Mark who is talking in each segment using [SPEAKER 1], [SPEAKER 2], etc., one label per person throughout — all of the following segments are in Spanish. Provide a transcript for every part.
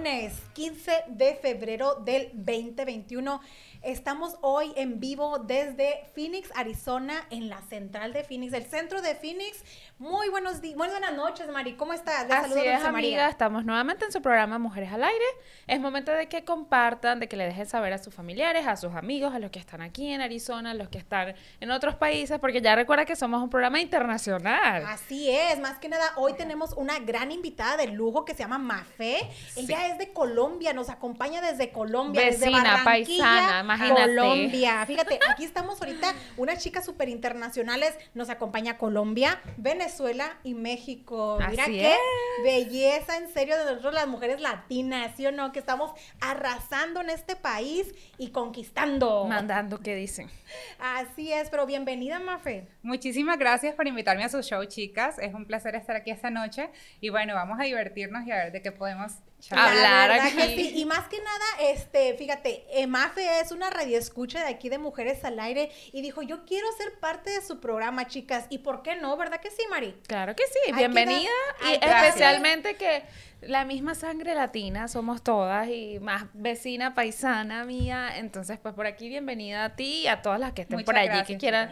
[SPEAKER 1] lunes 15 de febrero del 2021. Estamos hoy en vivo desde Phoenix, Arizona, en la central de Phoenix, el centro de Phoenix. Muy buenos días, muy buenas noches, Mari. ¿Cómo estás?
[SPEAKER 2] Les Así es, amiga. Estamos nuevamente en su programa Mujeres al Aire. Es momento de que compartan, de que le dejen saber a sus familiares, a sus amigos, a los que están aquí en Arizona, a los que están en otros países, porque ya recuerda que somos un programa internacional.
[SPEAKER 1] Así es. Más que nada, hoy tenemos una gran invitada de lujo que se llama Mafe. Ella es de Colombia, nos acompaña desde Colombia,
[SPEAKER 2] Vecina,
[SPEAKER 1] desde
[SPEAKER 2] paisana, imagínate.
[SPEAKER 1] Colombia. Fíjate, aquí estamos ahorita, unas chicas súper internacionales, nos acompaña Colombia, Venezuela y México. Mira qué belleza, en serio, de nosotros las mujeres latinas, ¿sí o no? Que estamos arrasando en este país y conquistando.
[SPEAKER 2] Mandando, ¿qué dicen?
[SPEAKER 1] Así es, pero bienvenida, Mafe.
[SPEAKER 3] Muchísimas gracias por invitarme a su show, chicas. Es un placer estar aquí esta noche. Y bueno, vamos a divertirnos y a ver de qué podemos
[SPEAKER 1] hablar aquí. Y más que nada, este, fíjate, Mafe es una radioescucha de aquí de Mujeres al Aire y dijo, yo quiero ser parte de su programa, chicas. ¿Y por qué no? ¿Verdad que sí, Mari?
[SPEAKER 2] Claro que sí, bienvenida. y especialmente que la misma sangre latina somos todas y más vecina, paisana mía. Entonces, pues por aquí, bienvenida a ti y a todas las que estén por allí que quieran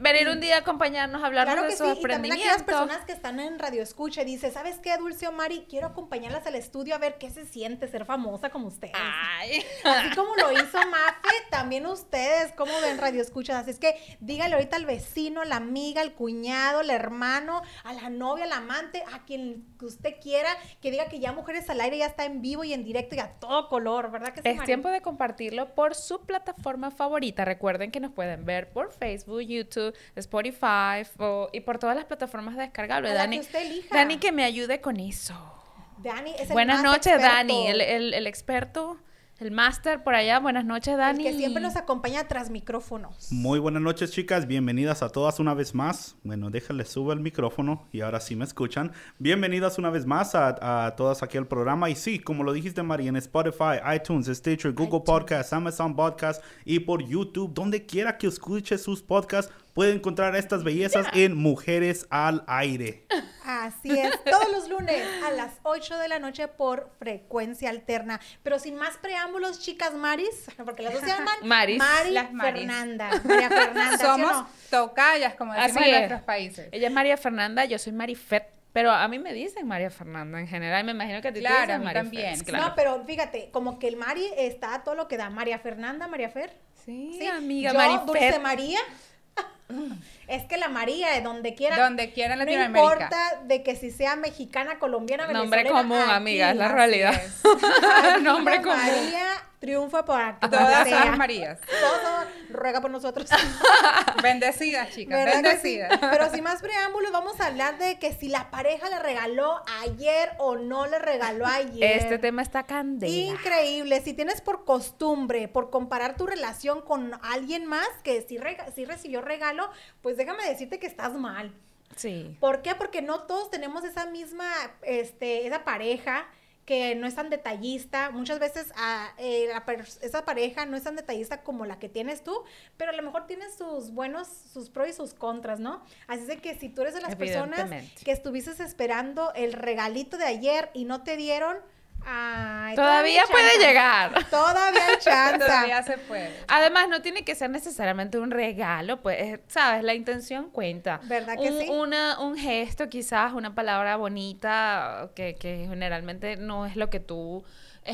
[SPEAKER 2] venir un día a acompañarnos a hablar de sus sí. aprendimientos. Y
[SPEAKER 1] aquellas personas que están en radio escucha y dice, ¿sabes qué, Dulce o Mari? Quiero acompañarlas al estudio a ver qué se siente ser famosa como ustedes. Ay. Así como lo hizo Mafe, también ustedes, ¿cómo ven radio escuchas? Así es que dígale ahorita al vecino, la amiga, al cuñado, al hermano, a la novia, al amante, a quien usted quiera, que diga que ya Mujeres al Aire ya está en vivo y en directo y a todo color, ¿verdad que
[SPEAKER 2] sí, Es tiempo de compartirlo por su plataforma favorita. Recuerden que nos pueden ver por Facebook, YouTube, Spotify y por todas las plataformas descargables. Dani, que Dani, que me ayude con eso.
[SPEAKER 1] Dani es
[SPEAKER 2] el Buenas noches, Dani, el, el experto el máster por allá, buenas noches, Dani.
[SPEAKER 1] que siempre nos acompaña tras micrófonos.
[SPEAKER 4] Muy buenas noches, chicas. Bienvenidas a todas una vez más. Bueno, déjale subo el micrófono y ahora sí me escuchan. Bienvenidas una vez más a, todas aquí al programa. Y sí, como lo dijiste, María, en Spotify, iTunes, Stitcher, Google Podcasts, Amazon Podcasts y por YouTube, donde quiera que escuche sus podcasts, puede encontrar estas bellezas en Mujeres al Aire.
[SPEAKER 1] Así es, todos los lunes a las 8 de la noche por frecuencia alterna. Pero sin más preámbulos, chicas Maris, porque las dos se llaman
[SPEAKER 2] Maris.
[SPEAKER 1] Mari las Fernanda. María Fernanda.
[SPEAKER 3] Somos tocayas, como decimos en otros países.
[SPEAKER 2] Ella es María Fernanda, yo soy Marifet. Pero a mí me dicen María Fernanda en general, me imagino que a ti
[SPEAKER 3] claro,
[SPEAKER 2] te dicen
[SPEAKER 3] María también.
[SPEAKER 1] No, pero fíjate, como que el Mari está todo lo que da. María Fernanda, María Fer.
[SPEAKER 2] Sí, ¿Sí? amiga,
[SPEAKER 1] Yo, Dulce María. Es que la María, de donde quiera.
[SPEAKER 3] Donde quiera en
[SPEAKER 1] Latinoamérica. No importa de que si sea mexicana, colombiana,
[SPEAKER 2] venezolana. Nombre común, amiga, es la realidad. Nombre común.
[SPEAKER 1] María triunfa por aquí.
[SPEAKER 3] Todas las Marías.
[SPEAKER 1] Todo ruega por nosotros.
[SPEAKER 3] Bendecidas, chicas. Bendecidas.
[SPEAKER 1] Pero sin más preámbulos, vamos a hablar de que si la pareja le regaló ayer o no le regaló ayer.
[SPEAKER 2] Este tema está candela.
[SPEAKER 1] Increíble. Si tienes por costumbre, por comparar tu relación con alguien más que sí, sí recibió regalo, pues déjame decirte que estás mal.
[SPEAKER 2] Sí.
[SPEAKER 1] ¿Por qué? Porque no todos tenemos esa misma, este, esa pareja que no es tan detallista. Muchas veces a, eh, esa pareja no es tan detallista como la que tienes tú, pero a lo mejor tienes sus buenos, sus pros y sus contras, ¿no? Así es que si tú eres de las personas que estuvieses esperando el regalito de ayer y no te dieron,
[SPEAKER 2] todavía, puede llegar.
[SPEAKER 1] Todavía hay chance.
[SPEAKER 3] todavía se puede.
[SPEAKER 2] Además, no tiene que ser necesariamente un regalo, pues, ¿sabes? La intención cuenta.
[SPEAKER 1] ¿Verdad que
[SPEAKER 2] un,
[SPEAKER 1] sí?
[SPEAKER 2] un gesto, quizás, una palabra bonita, que, que generalmente no es lo que tú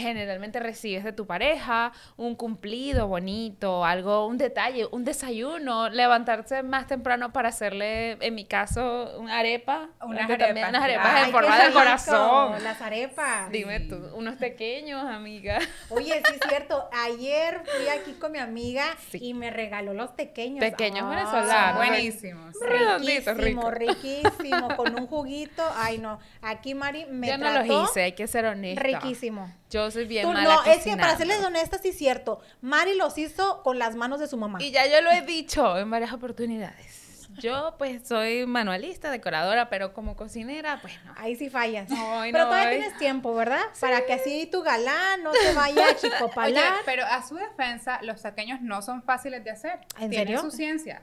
[SPEAKER 2] generalmente recibes de tu pareja, un cumplido bonito, algo, un detalle, un desayuno, levantarse más temprano para hacerle, en mi caso, una arepa.
[SPEAKER 3] Unas arepas.
[SPEAKER 2] unas arepas en forma de corazón.
[SPEAKER 1] Las arepas.
[SPEAKER 2] Dime tú, unos pequeños, amiga.
[SPEAKER 1] Oye, sí es cierto. Ayer fui aquí con mi amiga y me regaló los pequeños.
[SPEAKER 2] Pequeños venezolanos.
[SPEAKER 3] Buenísimos.
[SPEAKER 1] Riquísimo, riquísimo, con un juguito. Ay, no. Aquí Mari me
[SPEAKER 2] Yo no los hice, hay que ser honesta.
[SPEAKER 1] Riquísimo.
[SPEAKER 2] Yo soy bien
[SPEAKER 1] Tú,
[SPEAKER 2] mala
[SPEAKER 1] No, es que para serles honesta, sí es cierto. Mari los hizo con las manos de su mamá.
[SPEAKER 2] Y ya yo lo he dicho en varias oportunidades. Yo, pues, soy manualista, decoradora, pero como cocinera, pues no.
[SPEAKER 1] Ahí sí fallas. pero todavía tienes tiempo, ¿verdad? Para que así tu galán no te vaya a chicopalar.
[SPEAKER 3] Oye, pero a su defensa, los saqueños no son fáciles de hacer.
[SPEAKER 1] ¿En
[SPEAKER 3] Tienen
[SPEAKER 1] serio?
[SPEAKER 3] su ciencia.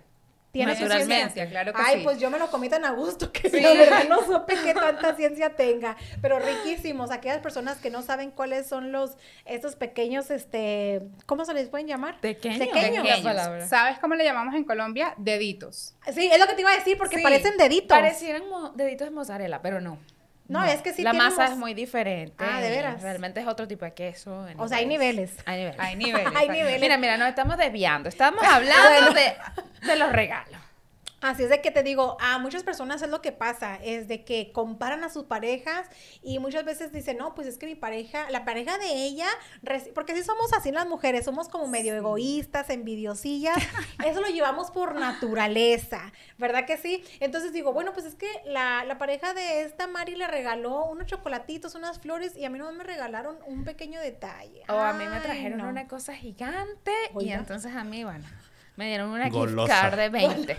[SPEAKER 1] Tiene su
[SPEAKER 3] Naturalmente,
[SPEAKER 1] ciencia.
[SPEAKER 3] claro que
[SPEAKER 1] Ay,
[SPEAKER 3] sí.
[SPEAKER 1] pues yo me lo comí tan a gusto que la verdad no supe qué tanta ciencia tenga. Pero riquísimos. Aquellas personas que no saben cuáles son los, estos pequeños, este, ¿cómo se les pueden llamar?
[SPEAKER 2] Pequeños.
[SPEAKER 1] Pequeños.
[SPEAKER 2] Palabra.
[SPEAKER 3] ¿Sabes cómo le llamamos en Colombia? Deditos.
[SPEAKER 1] Sí, es lo que te iba a decir, porque
[SPEAKER 3] Sí.
[SPEAKER 1] parecen deditos.
[SPEAKER 2] Parecieran deditos de mozzarella, pero no.
[SPEAKER 1] No, es que sí
[SPEAKER 2] La masa es muy diferente.
[SPEAKER 1] Ah, ¿de veras?
[SPEAKER 2] Realmente es otro tipo de queso.
[SPEAKER 1] O sea, hay niveles.
[SPEAKER 2] Hay niveles.
[SPEAKER 3] Hay niveles.
[SPEAKER 1] Hay niveles.
[SPEAKER 2] Mira, mira, nos estamos desviando. Estamos hablando de, de los regalos.
[SPEAKER 1] Así es de que te digo, a muchas personas es lo que pasa, es de que comparan a sus parejas y muchas veces dicen, no, pues es que mi pareja, la pareja de ella, porque si somos así las mujeres, somos como medio egoístas, envidiosillas, eso lo llevamos por naturaleza, ¿verdad que sí? Entonces digo, bueno, pues es que la, la pareja de esta Mari le regaló unos chocolatitos, unas flores y a mí no me regalaron un pequeño detalle.
[SPEAKER 2] O a mí me trajeron
[SPEAKER 1] no.
[SPEAKER 2] una cosa gigante y
[SPEAKER 1] Oiga.
[SPEAKER 2] entonces a mí, bueno, me dieron una gift card de 20.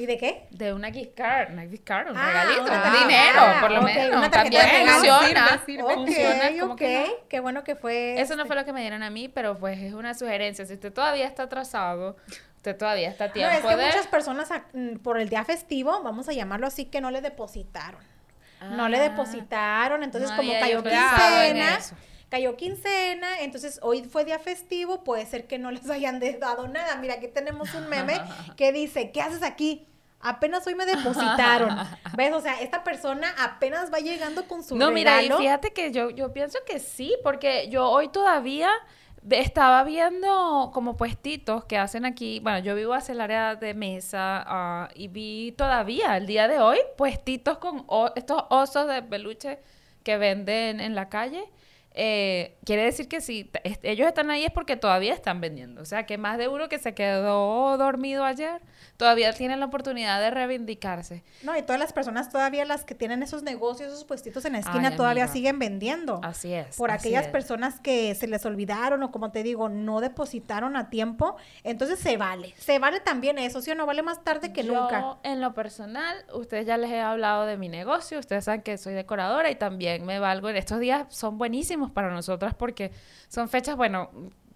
[SPEAKER 1] ¿Y de qué?
[SPEAKER 2] De una gift card, una gift card, un
[SPEAKER 1] Ah,
[SPEAKER 2] regalito, de dinero,
[SPEAKER 1] ah,
[SPEAKER 2] por lo menos.
[SPEAKER 1] una
[SPEAKER 2] También funciona.
[SPEAKER 3] Sirve, sirve.
[SPEAKER 2] funciona, como que no.
[SPEAKER 1] qué bueno que fue.
[SPEAKER 2] Eso no
[SPEAKER 1] este,
[SPEAKER 2] fue lo que me dieron a mí, pero pues es una sugerencia. Si usted todavía está atrasado, usted todavía está a
[SPEAKER 1] No,
[SPEAKER 2] tiempo
[SPEAKER 1] es que
[SPEAKER 2] de...
[SPEAKER 1] muchas personas a- mm, por el día festivo, vamos a llamarlo así, que no le depositaron. no le
[SPEAKER 2] Ah,
[SPEAKER 1] depositaron, entonces
[SPEAKER 2] no
[SPEAKER 1] como cayó
[SPEAKER 2] en
[SPEAKER 1] quincena, cayó quincena, entonces hoy fue día festivo, puede ser que no les hayan dado nada. Mira, aquí tenemos un meme que dice, ¿qué haces aquí? Apenas hoy me depositaron. ¿Ves? O sea, esta persona apenas va llegando con su
[SPEAKER 2] No, mira, y
[SPEAKER 1] regalo.
[SPEAKER 2] fíjate que yo, yo pienso que sí, porque yo hoy todavía estaba viendo como puestitos que hacen aquí, bueno, yo vivo hacia el área de mesa ah, y vi todavía el día de hoy puestitos con estos osos de peluche que venden en la calle. Eh, quiere decir que si ellos están ahí es porque todavía están vendiendo. O sea, que más de uno que se quedó dormido ayer todavía tiene la oportunidad de reivindicarse.
[SPEAKER 1] No, y todas las personas todavía las que tienen esos negocios, esos puestitos en la esquina,
[SPEAKER 2] Ay,
[SPEAKER 1] todavía
[SPEAKER 2] amiga.
[SPEAKER 1] siguen vendiendo.
[SPEAKER 2] Así es.
[SPEAKER 1] por
[SPEAKER 2] así
[SPEAKER 1] aquellas
[SPEAKER 2] es.
[SPEAKER 1] personas que se les olvidaron o como te digo, no depositaron a tiempo, entonces se vale. Se vale también eso, ¿sí o no? Vale más tarde que
[SPEAKER 2] Yo,
[SPEAKER 1] nunca.
[SPEAKER 2] en lo personal, ustedes ya les he hablado de mi negocio, ustedes saben que soy decoradora y también me valgo en estos días, son buenísimos para nosotras porque son fechas, bueno,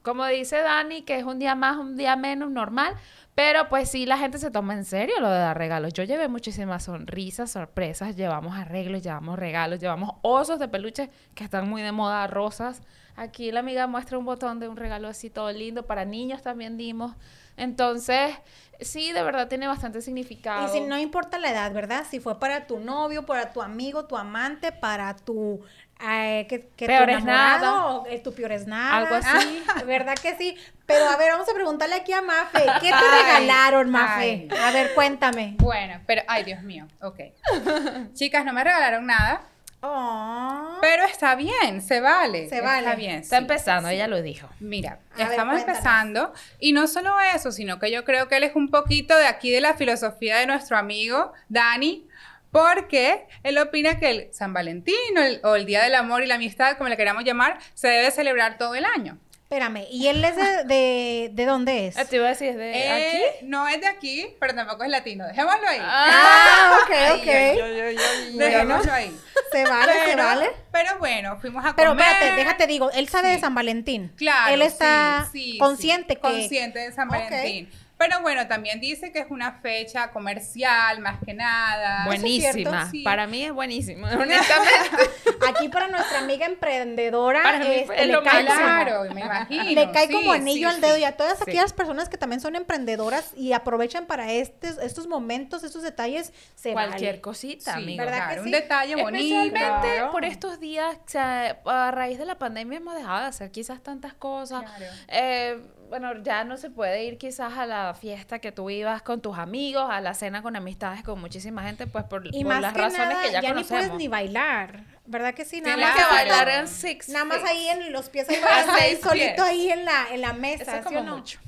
[SPEAKER 2] como dice Dani, que es un día más, un día menos normal, pero pues sí, la gente se toma en serio lo de dar regalos. Yo llevé muchísimas sonrisas, sorpresas, llevamos arreglos, llevamos regalos, llevamos osos de peluche que están muy de moda, rosas. Aquí la amiga muestra un botón de un regalo así todo lindo, para niños también dimos. Entonces, sí, de verdad tiene bastante significado.
[SPEAKER 1] Y si no importa la edad, ¿verdad? Si fue para tu novio, para tu amigo, tu amante, para tu... eh, que, que tu
[SPEAKER 2] Peor es nada.
[SPEAKER 1] o, eh, tu peor es nada.
[SPEAKER 2] Algo así.
[SPEAKER 1] Ah, ¿Verdad que sí? Pero a ver, vamos a preguntarle aquí a Mafe. ¿Qué te
[SPEAKER 3] Ay,
[SPEAKER 1] regalaron, Mafe?
[SPEAKER 3] ay.
[SPEAKER 1] A ver, cuéntame.
[SPEAKER 3] Bueno, pero, ay, Dios mío, ok. Chicas, no me regalaron nada,
[SPEAKER 1] Oh.
[SPEAKER 3] pero está bien, se vale.
[SPEAKER 1] Se vale.
[SPEAKER 3] Está bien.
[SPEAKER 2] Está
[SPEAKER 3] sí.
[SPEAKER 2] empezando, ella lo dijo.
[SPEAKER 3] Mira,
[SPEAKER 1] A ver,
[SPEAKER 3] estamos empezando y no solo eso, sino que yo creo que él es un poquito de aquí de la filosofía de nuestro amigo Dani, porque él opina que el San Valentín o el, o el Día del Amor y la Amistad, como le queramos llamar, se debe celebrar todo el año.
[SPEAKER 1] Espérame, ¿y él es de, de, de dónde es?
[SPEAKER 2] Ah, Te iba a decir, ¿es de
[SPEAKER 3] Eh,
[SPEAKER 2] aquí?
[SPEAKER 3] No es de aquí, pero tampoco es latino. Dejémoslo ahí.
[SPEAKER 1] Ah, ok,
[SPEAKER 2] Ay,
[SPEAKER 1] ok.
[SPEAKER 2] ay, ay.
[SPEAKER 3] Dejémoslo ahí.
[SPEAKER 1] Se vale, se
[SPEAKER 3] Pero-
[SPEAKER 1] vale.
[SPEAKER 3] Pero bueno, fuimos a
[SPEAKER 1] Pero
[SPEAKER 3] comer.
[SPEAKER 1] espérate, déjate digo, él sabe de. San Valentín.
[SPEAKER 3] Claro.
[SPEAKER 1] Él está
[SPEAKER 3] sí, sí,
[SPEAKER 1] consciente
[SPEAKER 3] sí,
[SPEAKER 1] que
[SPEAKER 3] Consciente de San
[SPEAKER 1] Ok.
[SPEAKER 3] Valentín. Pero bueno, también dice que es una fecha comercial, más que nada.
[SPEAKER 2] Buenísima.
[SPEAKER 3] sí.
[SPEAKER 2] Para mí es buenísima, honestamente.
[SPEAKER 1] aquí para nuestra amiga emprendedora
[SPEAKER 2] Para mí
[SPEAKER 1] este,
[SPEAKER 2] es
[SPEAKER 1] le
[SPEAKER 2] lo
[SPEAKER 1] cae
[SPEAKER 3] Claro, me imagino.
[SPEAKER 1] Le cae
[SPEAKER 3] sí,
[SPEAKER 1] como anillo
[SPEAKER 3] sí,
[SPEAKER 1] al dedo
[SPEAKER 3] sí.
[SPEAKER 1] y a todas
[SPEAKER 2] Sí.
[SPEAKER 1] aquellas personas que también son emprendedoras y aprovechan para estos, estos momentos, estos detalles, se
[SPEAKER 2] Cualquier
[SPEAKER 1] vale.
[SPEAKER 2] cosita,
[SPEAKER 3] Sí,
[SPEAKER 2] amigo.
[SPEAKER 1] ¿verdad que
[SPEAKER 3] claro, un
[SPEAKER 1] sí?
[SPEAKER 3] detalle bonito.
[SPEAKER 2] Especialmente
[SPEAKER 1] Claro.
[SPEAKER 2] por estos días, o sea, a raíz de la pandemia hemos dejado de hacer quizás tantas cosas.
[SPEAKER 3] Claro.
[SPEAKER 2] Eh, bueno, ya no se puede ir quizás a la fiesta que tú ibas con tus amigos, a la cena con amistades con muchísima gente, pues por,
[SPEAKER 1] Y
[SPEAKER 2] por
[SPEAKER 1] más
[SPEAKER 2] las
[SPEAKER 1] que
[SPEAKER 2] razones
[SPEAKER 1] nada,
[SPEAKER 2] que ya,
[SPEAKER 1] ya, ni
[SPEAKER 2] conocemos.
[SPEAKER 1] puedes ni bailar, ¿verdad que sí? Nada
[SPEAKER 3] Tienes
[SPEAKER 1] más
[SPEAKER 3] que bailar
[SPEAKER 2] en six
[SPEAKER 1] Nada más ahí en los pies ahí, ahí solito ahí en la, en la mesa,
[SPEAKER 2] Eso es
[SPEAKER 1] ¿sí
[SPEAKER 2] como
[SPEAKER 1] o no?
[SPEAKER 2] mucho.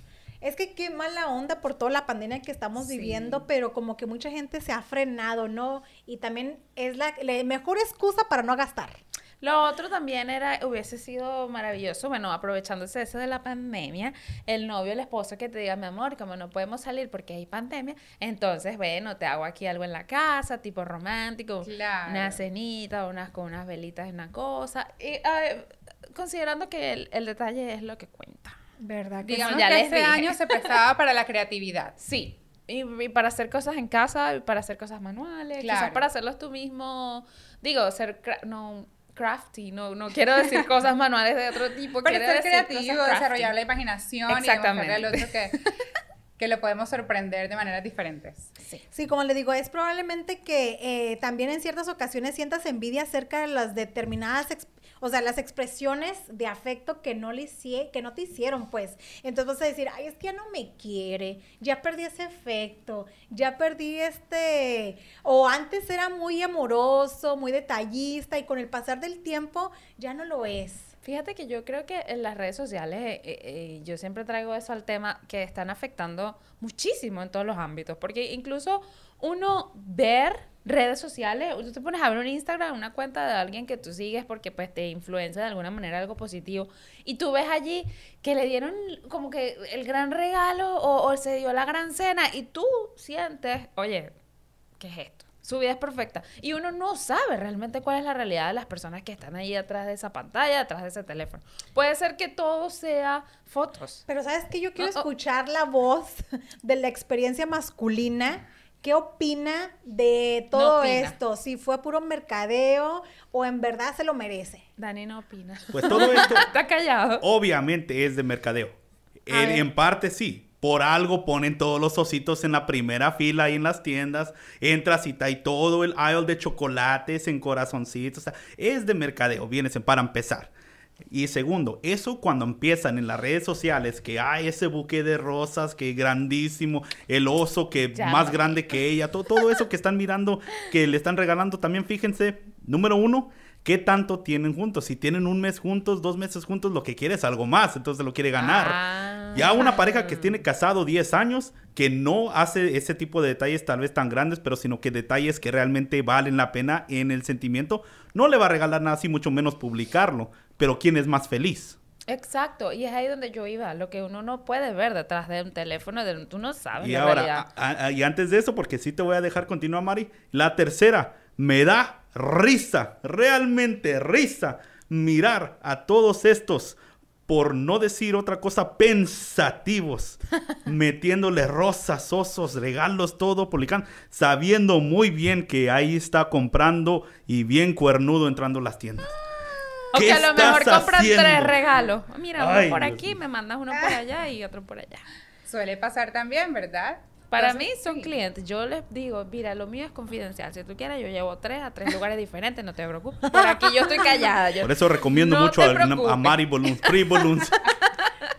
[SPEAKER 1] Es que qué mala onda por toda la pandemia que estamos
[SPEAKER 3] Sí.
[SPEAKER 1] viviendo, pero como que mucha gente se ha frenado, ¿no? Y también es la, la mejor excusa para no gastar.
[SPEAKER 2] Lo otro también era, hubiese sido maravilloso, bueno, aprovechándose eso de la pandemia, el novio, el esposo que te diga, mi amor, como no podemos salir porque hay pandemia, entonces, bueno, te hago aquí algo en la casa, tipo romántico,
[SPEAKER 3] Claro.
[SPEAKER 2] una cenita, unas con unas velitas una cosa, y considerando que el, el detalle es lo que cuenta.
[SPEAKER 1] ¿Verdad que
[SPEAKER 3] Digamos
[SPEAKER 2] ya
[SPEAKER 3] que este
[SPEAKER 2] dije.
[SPEAKER 3] año se prestaba para la creatividad.
[SPEAKER 2] Sí, y, para hacer cosas en casa, y para hacer cosas manuales, quizás para hacerlos tú mismo. Digo, ser no crafty, no, no quiero decir cosas manuales de otro tipo,
[SPEAKER 3] Pero ser creativo, desarrollar la imaginación Exactamente. y al otro que que lo podemos sorprender de maneras diferentes.
[SPEAKER 1] Sí, sí como le digo, es probablemente que eh, también en ciertas ocasiones sientas envidia acerca de las determinadas, o sea, las expresiones de afecto que no le que no te hicieron, pues. Entonces vas a decir, ay, es que ya no me quiere, ya perdí ese efecto, ya perdí este, o antes era muy amoroso, muy detallista y con el pasar del tiempo ya no lo es.
[SPEAKER 2] Fíjate que yo creo que en las redes sociales, eh, eh, eh, yo siempre traigo eso al tema, que están afectando muchísimo en todos los ámbitos, porque incluso uno ver redes sociales, tú te pones a ver un Instagram, una cuenta de alguien que tú sigues porque pues te influencia de alguna manera algo positivo, y tú ves allí que le dieron como que el gran regalo o, o se dio la gran cena, y tú sientes, oye, ¿qué es esto? Su vida es perfecta. Y uno no sabe realmente cuál es la realidad de las personas que están ahí atrás de esa pantalla, atrás de ese teléfono. Puede ser que todo sea fotos.
[SPEAKER 1] Pero sabes que yo quiero escuchar la voz de la experiencia masculina. ¿Qué opina de todo esto? Si fue puro mercadeo o en verdad se lo merece.
[SPEAKER 2] Dani no opina.
[SPEAKER 4] Pues todo esto.
[SPEAKER 2] Está callado.
[SPEAKER 4] Obviamente es de mercadeo. en parte sí, por algo ponen todos los ositos en la primera fila ahí en las tiendas. Entras y está ahí todo el aisle de chocolates en corazoncitos. O sea, es de mercadeo, vienes para empezar. Y segundo, eso cuando empiezan en las redes sociales, que hay ese buque de rosas, que grandísimo, el oso que más grande que ella, todo, todo eso que están mirando, que le están regalando, también fíjense, número uno, ¿Qué tanto tienen juntos? Si tienen un mes juntos, dos meses juntos, lo que quiere es algo más, entonces lo quiere ganar. Ah. ya una pareja que tiene casado 10 años, que no hace ese tipo de detalles tal vez tan grandes, pero sino que detalles que realmente valen la pena en el sentimiento, no le va a regalar nada así, mucho menos publicarlo. Pero ¿quién es más feliz?
[SPEAKER 2] Exacto, y es ahí donde yo iba, lo que uno no puede ver detrás de un teléfono, de, tú no sabes.
[SPEAKER 4] Y ahora, y antes de eso, porque sí te voy a dejar continuar, Mari, la tercera, me da risa, realmente risa, mirar a todos estos, por no decir otra cosa, pensativos, metiéndole rosas, osos, regalos, todo, publicando, sabiendo muy bien que ahí está comprando y bien cuernudo entrando a las tiendas.
[SPEAKER 2] O que a lo mejor compran tres regalos. Mira, uno por aquí, me mandas uno por allá y otro por allá.
[SPEAKER 3] Suele pasar también, ¿verdad?
[SPEAKER 2] Para mí son clientes. Yo les digo, mira, lo mío es confidencial. Si tú quieres, yo llevo tres a tres lugares diferentes, no te preocupes. Por aquí yo estoy callada.
[SPEAKER 4] Por eso recomiendo mucho a, Mari Balloons, Free Balloons.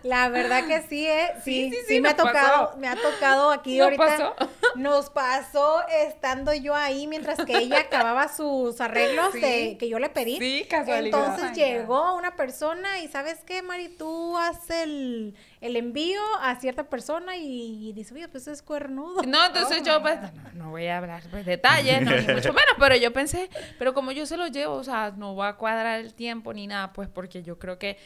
[SPEAKER 1] La verdad que sí, ¿eh? Sí, sí, sí, me ha tocado, me ha tocado aquí ahorita. Nos pasó estando yo ahí mientras que ella acababa sus arreglos que yo le pedí.
[SPEAKER 2] Sí, casualidad.
[SPEAKER 1] Entonces llegó una persona y ¿sabes qué, Mari? Tú haces el, envío a cierta persona y, dice, oye, pues es cuernudo.
[SPEAKER 2] No, entonces yo pues, no, voy a hablar pues, detalles, no, ni mucho menos, pero yo pensé, pero como yo se lo llevo, o sea, no va a cuadrar el tiempo ni nada, pues porque yo creo que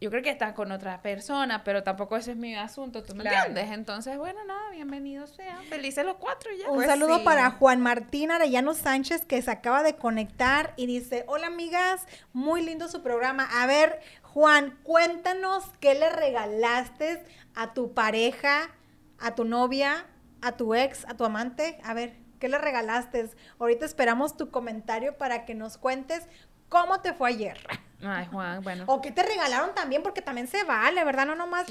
[SPEAKER 2] yo creo que está con otra persona, pero tampoco ese es mi asunto, ¿tú me entiendes? Entonces, bueno, nada, bienvenidos sean, felices los cuatro y ya.
[SPEAKER 1] Un pues saludo para Juan Martín Arellano Sánchez que se acaba de conectar y dice, hola amigas, muy lindo su programa. A ver, Juan, cuéntanos qué le regalaste a tu pareja, a tu novia, a tu ex, a tu amante. A ver, ¿qué le regalaste? Ahorita esperamos tu comentario para que nos cuentes cómo te fue ayer.
[SPEAKER 2] Ay, Juan, bueno.
[SPEAKER 1] O qué te regalaron también, porque también se vale, ¿verdad? No nomás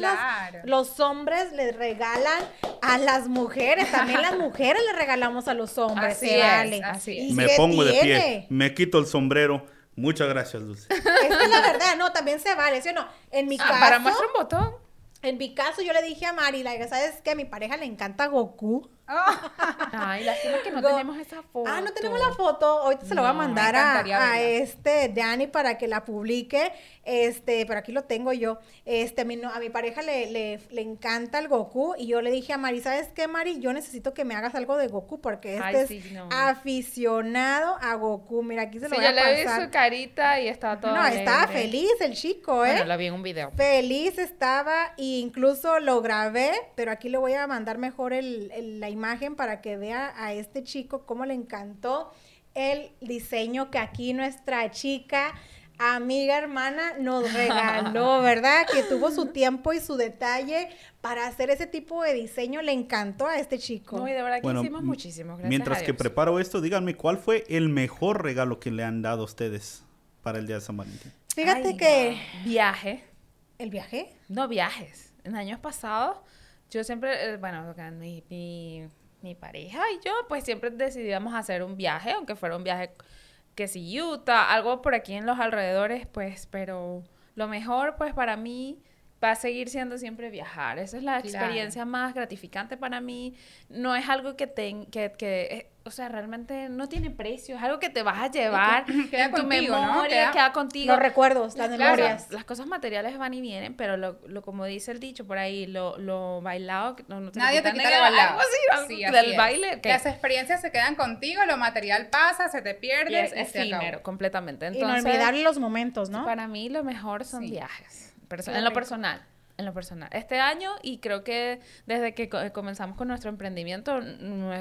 [SPEAKER 1] los hombres les regalan a las mujeres, también las mujeres le regalamos a los hombres,
[SPEAKER 2] así vale. Así
[SPEAKER 4] Me pongo de pie, me quito el sombrero. Muchas gracias, Dulce.
[SPEAKER 1] Es la verdad, no, también se vale, ¿sí o no? En mi ah, caso...
[SPEAKER 2] Para muestra un botón.
[SPEAKER 1] En mi caso, yo le dije a Mari, ¿sabes qué? A mi pareja le encanta Goku.
[SPEAKER 2] Ay, lástima que no tenemos esa foto.
[SPEAKER 1] Ah, no tenemos la foto. Ahorita se lo voy a mandar a, este Dani para que la publique. Este, pero aquí lo tengo yo. Este, a mi, a mi pareja le, le, le, encanta el Goku. Y yo le dije a Mari, ¿sabes qué, Mari? Yo necesito que me hagas algo de Goku porque este es aficionado a Goku. Mira, aquí se lo voy a pasar.
[SPEAKER 2] Yo le vi su carita y estaba todo.
[SPEAKER 1] No, estaba feliz el chico, ¿eh?
[SPEAKER 2] Bueno, la vi en un video.
[SPEAKER 1] Feliz estaba e incluso lo grabé, pero aquí le voy a mandar mejor el, el la imagen para que vea a este chico cómo le encantó el diseño que aquí nuestra chica amiga hermana nos regaló, ¿verdad? Que tuvo su tiempo y su detalle para hacer ese tipo de diseño. Le encantó a este chico.
[SPEAKER 2] No, y de verdad que hicimos muchísimo.
[SPEAKER 4] mientras que preparo esto, díganme, ¿cuál fue el mejor regalo que le han dado a ustedes para el Día de San Valentín?
[SPEAKER 1] Fíjate que...
[SPEAKER 2] Viaje.
[SPEAKER 1] ¿El viaje?
[SPEAKER 2] No, viajes. En años pasados, yo siempre, eh, bueno, mi, mi, mi pareja y yo, pues siempre decidíamos hacer un viaje, aunque fuera un viaje que si Utah, algo por aquí en los alrededores, pues, pero lo mejor, pues, para mí va a seguir siendo siempre viajar. Esa es la experiencia más gratificante para mí. No es algo que, te, que, que eh, o sea, realmente no tiene precio. Es algo que te vas a llevar queda en tu memoria, queda, contigo.
[SPEAKER 1] Los recuerdos, las memorias.
[SPEAKER 2] Las cosas materiales van y vienen, pero lo, lo como dice el dicho por ahí, lo, lo bailado, no,
[SPEAKER 3] te Nadie te quita lo bailado. sí, del baile. Las experiencias se quedan contigo, lo material pasa, se te pierde. Y
[SPEAKER 2] es efímero, completamente.
[SPEAKER 1] Entonces, Inolvidable los momentos, ¿no?
[SPEAKER 2] Para mí lo mejor son viajes en lo personal. En lo personal. Este año, y creo que desde que comenzamos con nuestro emprendimiento,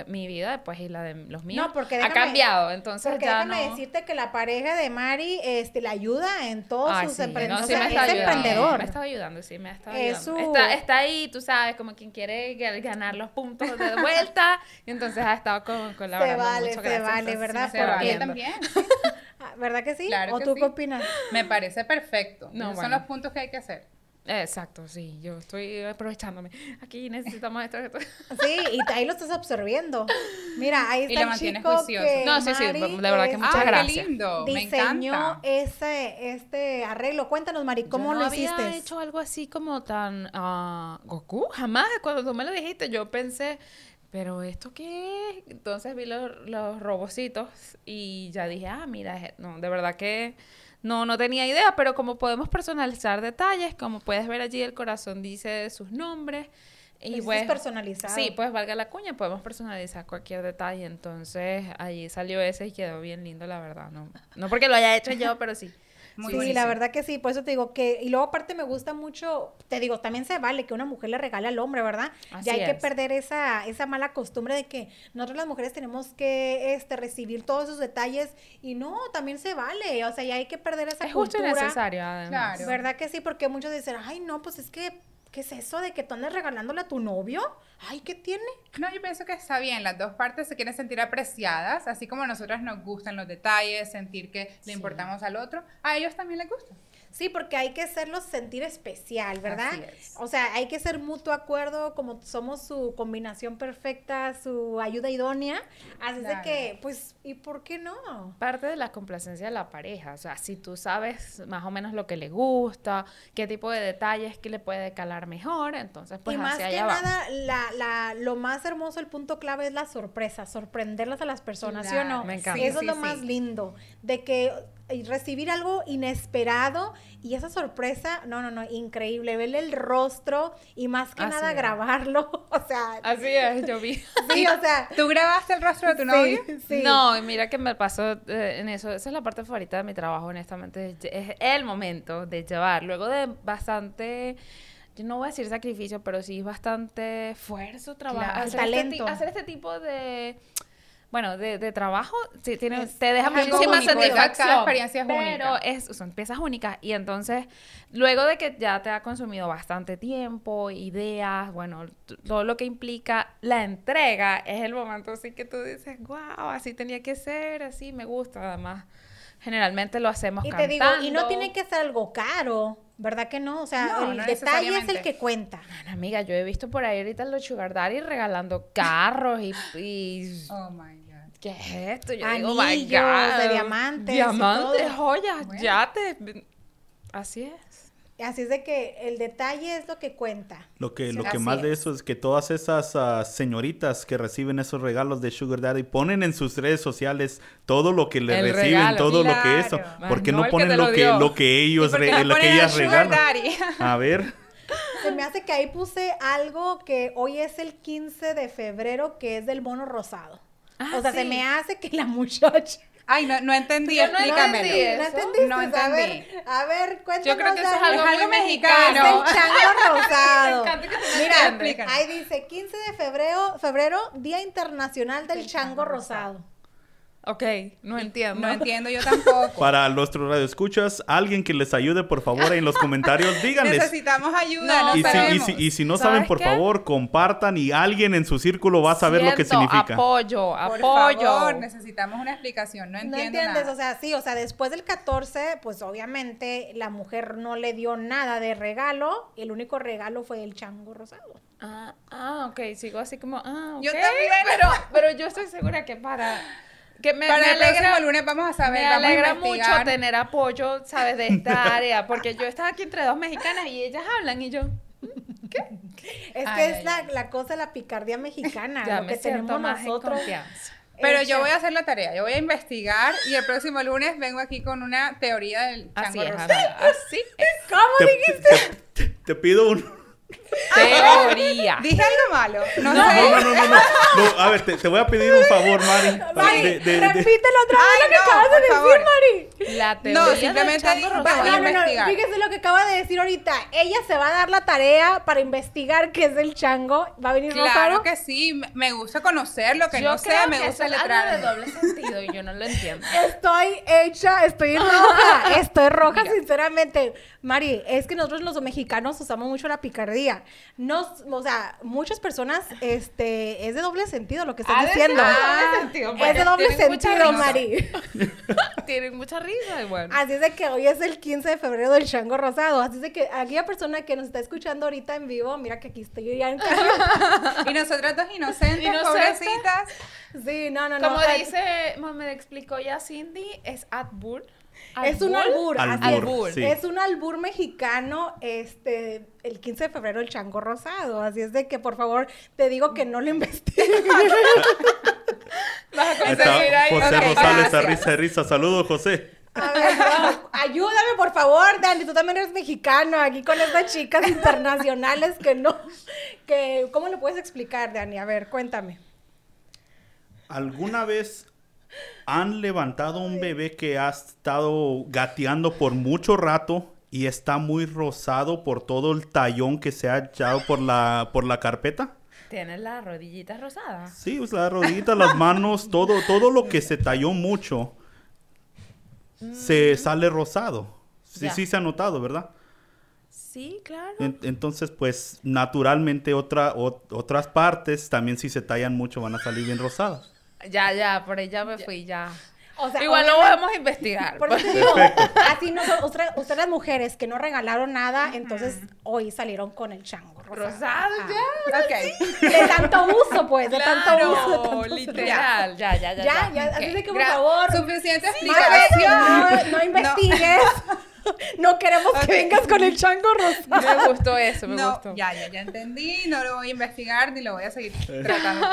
[SPEAKER 2] mi vida, pues, y la de los míos, ha cambiado. Entonces,
[SPEAKER 1] porque
[SPEAKER 2] ya
[SPEAKER 1] déjame decirte que la pareja de Mari este, la ayuda en todos sus emprendimientos. No, sí me es emprendedor.
[SPEAKER 2] Me está ayudando, sí, me está ayudando. Está, está, ahí, tú sabes, como quien quiere ganar los puntos de vuelta. y entonces ha estado con, colaborando
[SPEAKER 1] Se vale, se vale, ¿verdad?
[SPEAKER 3] Se vale también.
[SPEAKER 1] Ah, ¿Verdad que sí? ¿O tú qué opinas?
[SPEAKER 3] Me parece perfecto. No, son los puntos que hay que hacer.
[SPEAKER 2] Exacto, sí, yo estoy aprovechándome. Aquí necesitamos esto, esto.
[SPEAKER 1] Sí, y ahí lo estás absorbiendo. Mira, ahí está el chico que
[SPEAKER 2] No, sí, sí, de verdad que muchas gracias.
[SPEAKER 3] Qué lindo,
[SPEAKER 1] diseñó ese este arreglo. Cuéntanos, Mari, ¿cómo lo hiciste?
[SPEAKER 2] No había hecho algo así como tan uh, Goku, jamás. Cuando tú me lo dijiste, yo pensé, pero ¿esto qué es? Entonces vi los, los robocitos y ya dije, ah, mira, no, de verdad que no, no tenía idea, pero como podemos personalizar detalles, como puedes ver allí el corazón dice sus nombres. Y
[SPEAKER 1] pues, es personalizado.
[SPEAKER 2] Sí, pues valga la cuña, podemos personalizar cualquier detalle. Entonces, allí salió ese y quedó bien lindo, la verdad. No, no porque lo haya hecho yo, pero sí.
[SPEAKER 1] Sí, la verdad que sí, por eso te digo que, y luego aparte me gusta mucho, te digo, también se vale que una mujer le regale al hombre, ¿verdad? ya hay que perder esa, esa mala costumbre de que nosotros las mujeres tenemos que este, recibir todos esos detalles y no, también se vale, o sea, ya hay que perder esa
[SPEAKER 2] es
[SPEAKER 1] cultura.
[SPEAKER 2] Es justo y necesario, además.
[SPEAKER 1] Claro. ¿Verdad que sí? Porque muchos dicen, ay, no, pues es que ¿qué es eso de que tú andes regalándole a tu novio? Ay, ¿qué tiene?
[SPEAKER 3] No, yo pienso que está bien, las dos partes se quieren sentir apreciadas, así como a nosotras nos gustan los detalles, sentir que le importamos al otro, a ellos también les gusta.
[SPEAKER 1] Sí, porque hay que hacerlos sentir especial, ¿verdad? O sea, hay que ser mutuo acuerdo, como somos su combinación perfecta, su ayuda idónea. Así de que, pues, ¿y por qué no?
[SPEAKER 2] Parte de la complacencia de la pareja. O sea, si tú sabes más o menos lo que le gusta, qué tipo de detalles que le puede calar mejor, entonces, pues,
[SPEAKER 1] y más que nada, la, la, lo más hermoso, el punto clave es la sorpresa, sorprenderlas a las personas, ¿sí o no?
[SPEAKER 2] Me encanta.
[SPEAKER 1] Eso es lo más lindo, de que recibir algo inesperado y esa sorpresa, no, no, no, increíble, verle el rostro y más que nada grabarlo, o sea.
[SPEAKER 2] Así es, yo vi.
[SPEAKER 1] Sí, o sea.
[SPEAKER 3] ¿Tú grabaste el rostro de tu novio?
[SPEAKER 2] Sí. No, mira que me pasó eh, en eso, esa es la parte favorita de mi trabajo, honestamente, es el momento de llevar, luego de bastante yo no voy a decir sacrificio, pero sí bastante esfuerzo, trabajo,
[SPEAKER 1] este talento.
[SPEAKER 2] hacer este tipo de bueno, de, de trabajo sí, tiene, te deja muchísima satisfacción. Cada experiencia es pero es, son piezas únicas. Y entonces, luego de que ya te ha consumido bastante tiempo, ideas, bueno, todo lo que implica la entrega, es el momento así que tú dices, wow, así tenía que ser, así me gusta. Además, generalmente lo hacemos y Te digo,
[SPEAKER 1] y no tiene que ser algo caro. ¿Verdad que no? O sea, el detalle es el que cuenta.
[SPEAKER 2] amiga, yo he visto por ahí ahorita los sugar daddy regalando carros y,
[SPEAKER 3] y... Oh, my God.
[SPEAKER 2] ¿Qué es esto? Yo
[SPEAKER 1] Anillos digo, my de diamantes.
[SPEAKER 2] Diamantes, joyas, yates. Así es.
[SPEAKER 1] Así es de que el detalle es lo que cuenta.
[SPEAKER 4] Lo que, lo que más de eso es que todas esas ah, señoritas que reciben esos regalos de Sugar Daddy ponen en sus redes sociales todo lo que le reciben, todo lo que eso. ¿Por qué no, ponen lo, que, lo que ellos, lo que ellas regalan? A ver.
[SPEAKER 1] Se me hace que ahí puse algo que hoy es el 15 de febrero, que es del mono rosado. Ah, o sea, se me hace que la muchacha
[SPEAKER 3] Ay, no, no entendí, explícame.
[SPEAKER 1] No entendí, no entendí. A ver, a ver, cuéntanos.
[SPEAKER 3] Yo creo que eso es algo, algo mexicano.
[SPEAKER 1] Es el chango rosado. Mira, ahí dice 15 de febrero, febrero, Día Internacional del Chango, Rosado.
[SPEAKER 2] Ok, no entiendo.
[SPEAKER 3] No entiendo yo tampoco.
[SPEAKER 4] Para nuestros radioescuchas, alguien que les ayude, por favor, en los comentarios, díganles.
[SPEAKER 3] Necesitamos ayuda,
[SPEAKER 2] No,
[SPEAKER 3] no,
[SPEAKER 4] Y si, y,
[SPEAKER 3] sabemos.
[SPEAKER 4] si, y si no
[SPEAKER 2] ¿Sabes
[SPEAKER 4] saben, por
[SPEAKER 2] qué?
[SPEAKER 4] favor, compartan y alguien en su círculo va a saber lo que significa.
[SPEAKER 2] Apoyo,
[SPEAKER 3] Por
[SPEAKER 2] apoyo.
[SPEAKER 3] favor, necesitamos una explicación. No
[SPEAKER 1] No
[SPEAKER 3] entiendo
[SPEAKER 1] entiendes,
[SPEAKER 3] nada.
[SPEAKER 1] o sea, sí, o sea, después del 14, pues obviamente la mujer no le dio nada de regalo, el único regalo fue el chango rosado.
[SPEAKER 2] Ah, ah, ok, sigo así como, ah, ok.
[SPEAKER 3] Yo también.
[SPEAKER 2] Pero, pero yo estoy segura que para... Que me,
[SPEAKER 3] Para
[SPEAKER 2] me
[SPEAKER 3] el próximo
[SPEAKER 2] alegra,
[SPEAKER 3] lunes vamos a saber,
[SPEAKER 2] me
[SPEAKER 3] vamos a
[SPEAKER 2] alegra mucho tener apoyo, ¿sabes? De esta área, porque yo estaba aquí entre dos mexicanas y ellas hablan y yo...
[SPEAKER 1] Es
[SPEAKER 3] Ay,
[SPEAKER 1] que
[SPEAKER 3] ay,
[SPEAKER 1] es la,
[SPEAKER 3] ay.
[SPEAKER 1] la cosa de la picardía mexicana,
[SPEAKER 2] Ya
[SPEAKER 1] lo
[SPEAKER 2] me
[SPEAKER 1] que tenemos
[SPEAKER 2] más
[SPEAKER 1] nosotros.
[SPEAKER 3] Pero yo voy a hacer la tarea, yo voy a investigar y el próximo lunes vengo aquí con una teoría del
[SPEAKER 2] Así
[SPEAKER 3] chango
[SPEAKER 2] es,
[SPEAKER 3] rosado.
[SPEAKER 2] Ana, así es.
[SPEAKER 1] ¿Cómo
[SPEAKER 4] Te,
[SPEAKER 1] dijiste?
[SPEAKER 4] te- te- te pido un...
[SPEAKER 2] Teoría.
[SPEAKER 3] ¿Dije algo malo? No,
[SPEAKER 4] No,
[SPEAKER 3] sé.
[SPEAKER 4] no, no, no, no. No, A ver, te, te voy a pedir un favor, Mari.
[SPEAKER 1] Mari,
[SPEAKER 4] De- de- de-
[SPEAKER 1] repítelo otra vez
[SPEAKER 3] Ay,
[SPEAKER 1] lo que
[SPEAKER 3] no,
[SPEAKER 1] acabas de decir,
[SPEAKER 3] favor.
[SPEAKER 1] Mari.
[SPEAKER 2] La teoría
[SPEAKER 3] No,
[SPEAKER 2] del
[SPEAKER 3] simplemente a
[SPEAKER 1] no,
[SPEAKER 3] investigar.
[SPEAKER 1] fíjese lo que acaba de decir ahorita. Ella se va a dar la tarea para investigar qué es el chango. Va a venir
[SPEAKER 3] Claro
[SPEAKER 1] rosado.
[SPEAKER 3] que sí, me- gusta conocer lo que
[SPEAKER 2] yo
[SPEAKER 3] no sé, me
[SPEAKER 2] que
[SPEAKER 3] gusta
[SPEAKER 2] algo de
[SPEAKER 3] letrar.
[SPEAKER 2] doble sentido y yo no lo entiendo.
[SPEAKER 1] Estoy hecha, estoy roja, estoy roja sinceramente. Mari, es que nosotros los mexicanos usamos mucho la picardía. Nos, o sea, muchas personas, este, es de doble sentido lo que estás diciendo.
[SPEAKER 2] de
[SPEAKER 3] Ah,
[SPEAKER 2] doble sentido,
[SPEAKER 1] es de doble sentido. Mari.
[SPEAKER 2] Tienen mucha risa bueno.
[SPEAKER 1] Así es de que hoy es el 15 de febrero del chango rosado. Así es de que aquella persona que nos está escuchando ahorita en vivo, mira que aquí estoy ya en casa.
[SPEAKER 3] Y nosotras dos inocentes,
[SPEAKER 2] Inocentes.
[SPEAKER 3] pobrecitas.
[SPEAKER 1] Sí, no, no, no.
[SPEAKER 2] Como dice, me explicó ya Cindy, es
[SPEAKER 1] Es un albur. así es.
[SPEAKER 4] Albur, sí.
[SPEAKER 1] Es un albur mexicano, este, el 15 de febrero el chango rosado. Así es de que, por favor, te digo que no lo investigues.
[SPEAKER 2] Vas a
[SPEAKER 4] Ahí
[SPEAKER 2] conseguir
[SPEAKER 4] está
[SPEAKER 2] ahí.
[SPEAKER 4] José
[SPEAKER 3] Ok,
[SPEAKER 4] Rosales, a risa, a risa. Saludos, José.
[SPEAKER 1] A ver, no, ayúdame, por favor, Dani. Tú también eres mexicano aquí con estas chicas internacionales que no, que, ¿cómo le puedes explicar, Dani? A ver, cuéntame.
[SPEAKER 4] ¿Alguna vez han levantado un bebé que ha estado gateando por mucho rato y está muy rosado por todo el tallón que se ha echado por la, por la carpeta?
[SPEAKER 2] Tienes las rodillitas rosadas.
[SPEAKER 4] Sí, pues la rodillita, las manos, todo, todo lo que se talló mucho se sale rosado. Sí, sí se ha notado, ¿verdad?
[SPEAKER 2] Sí, claro.
[SPEAKER 4] En- entonces, pues, naturalmente otra, ot- otras partes también si se tallan mucho van a salir bien rosadas.
[SPEAKER 2] Ya, ya, por ahí ya me fui, ya.
[SPEAKER 1] O sea,
[SPEAKER 2] Igual lo vamos a investigar.
[SPEAKER 1] Por eso te digo, así no son- ustedes, ustedes las mujeres que no regalaron nada, entonces hoy salieron con el chango rosado.
[SPEAKER 2] Ya.
[SPEAKER 3] Ok.
[SPEAKER 1] De tanto uso, pues, de tanto uso. de tanto
[SPEAKER 2] Claro,
[SPEAKER 1] uso.
[SPEAKER 2] literal. Ya, ya, ya.
[SPEAKER 1] Ya, ya, así
[SPEAKER 2] Ok.
[SPEAKER 1] de que por
[SPEAKER 3] Gra-
[SPEAKER 1] favor,
[SPEAKER 3] Suficiente explicación.
[SPEAKER 1] no, no investigues. No queremos
[SPEAKER 3] Ok.
[SPEAKER 1] que vengas con el chango rosado.
[SPEAKER 2] Me gustó eso, me
[SPEAKER 3] No,
[SPEAKER 2] gustó.
[SPEAKER 3] ya, ya, ya entendí, no lo voy a investigar ni lo voy a seguir tratando.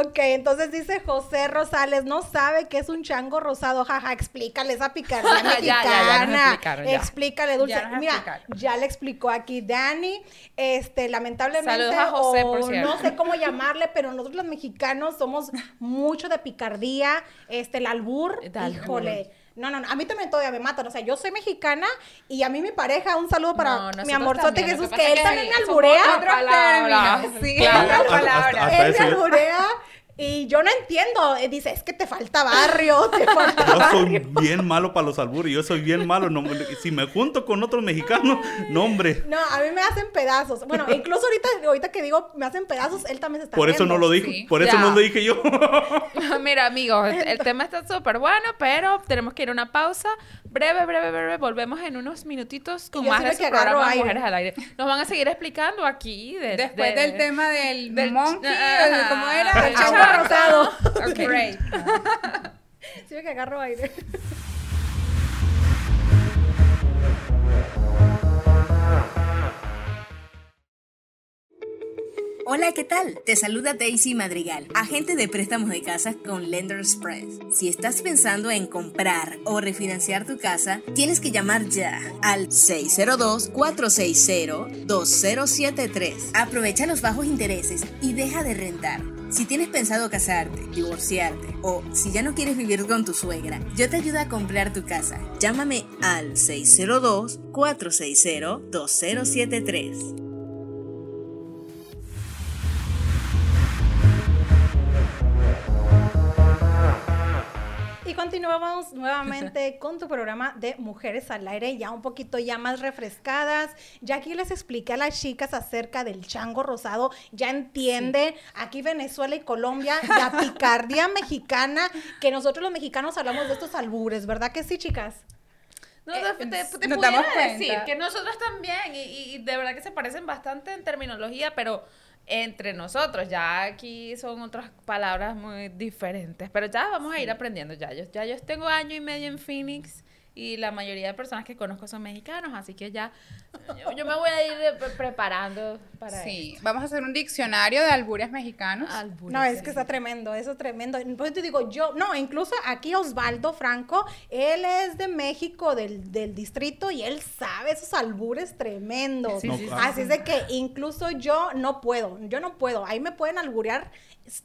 [SPEAKER 1] Ok, entonces dice José Rosales, no sabe qué es un chango rosado, jaja, explícale esa picardía
[SPEAKER 2] Ya, ya, ya nos
[SPEAKER 1] mexicana.
[SPEAKER 2] explicaron, ya.
[SPEAKER 1] Explícale, Dulce.
[SPEAKER 3] Ya nos
[SPEAKER 1] Mira, ya le explicó aquí Dani, este, lamentablemente,
[SPEAKER 2] Saludos a José, por
[SPEAKER 1] o
[SPEAKER 2] cierto.
[SPEAKER 1] no sé cómo llamarle, pero nosotros los mexicanos somos mucho de picardía, este, el albur. híjole. No, no, no, a mí también todavía me matan. O sea, yo soy mexicana y a mí mi pareja, un saludo para
[SPEAKER 2] No,
[SPEAKER 1] mi amorzote Jesús,
[SPEAKER 2] que
[SPEAKER 1] que, él también me alburea.
[SPEAKER 2] Palabras,
[SPEAKER 3] términos, sí,
[SPEAKER 2] claro.
[SPEAKER 3] otras
[SPEAKER 4] Hasta-
[SPEAKER 3] palabras.
[SPEAKER 4] hasta-
[SPEAKER 1] Él me alburea y yo no entiendo. Dice, es que te falta barrio, te falta
[SPEAKER 4] Yo soy
[SPEAKER 1] barrio.
[SPEAKER 4] bien malo para los albures, yo soy bien malo. no- si me junto con otros mexicanos, no hombre.
[SPEAKER 1] No, a mí me hacen pedazos. Bueno, incluso ahorita, ahorita que digo me hacen pedazos, él también se está
[SPEAKER 4] Por eso no lo dijo,
[SPEAKER 3] Sí.
[SPEAKER 4] por eso
[SPEAKER 2] Ya.
[SPEAKER 4] no lo dije yo.
[SPEAKER 2] Mira, amigos, el tema está súper bueno, pero tenemos que ir a una pausa. Breve, breve, breve. Volvemos en unos minutitos con más de su programa
[SPEAKER 1] aire.
[SPEAKER 2] Mujeres al Aire. Nos van a seguir explicando aquí. de-
[SPEAKER 3] Después
[SPEAKER 2] de-
[SPEAKER 3] del tema del,
[SPEAKER 2] del-
[SPEAKER 3] monkey, de ¿cómo era?
[SPEAKER 2] El.
[SPEAKER 1] Rosado.
[SPEAKER 2] Ok.
[SPEAKER 3] Break.
[SPEAKER 1] Sí, me que agarro aire.
[SPEAKER 5] Hola, ¿qué tal? Te saluda Daisy Madrigal, agente de préstamos de casa con Lender Express. Si estás pensando en comprar o refinanciar tu casa, tienes que llamar ya al 602-460-2073. Aprovecha los bajos intereses y deja de rentar. Si tienes pensado casarte, divorciarte o si ya no quieres vivir con tu suegra, yo te ayudo a comprar tu casa. Llámame al 602-460-2073.
[SPEAKER 1] Aquí continuamos nuevamente con tu programa de Mujeres al Aire, ya un poquito ya más refrescadas. Ya aquí les expliqué a las chicas acerca del chango rosado, ya entiende aquí Venezuela y Colombia, la picardía mexicana, que nosotros los mexicanos hablamos de estos albures, ¿verdad que sí, chicas?
[SPEAKER 2] No, te, te, te decir que nosotros también, y, y de verdad que se parecen bastante en terminología, pero entre nosotros. Ya aquí son otras palabras muy diferentes, pero ya vamos a ir aprendiendo. Ya yo, ya yo tengo año y medio en Phoenix y la mayoría de personas que conozco son mexicanos, así que ya yo, me voy a ir preparando para
[SPEAKER 3] Sí, vamos a hacer un diccionario de albures mexicanos.
[SPEAKER 1] no, es que está tremendo, eso es tremendo. Pues te digo, yo, no, incluso aquí Osvaldo Franco, él es de México, del, del distrito, y él sabe esos albures tremendos. así es de que incluso yo no puedo, yo no puedo, ahí me pueden alburear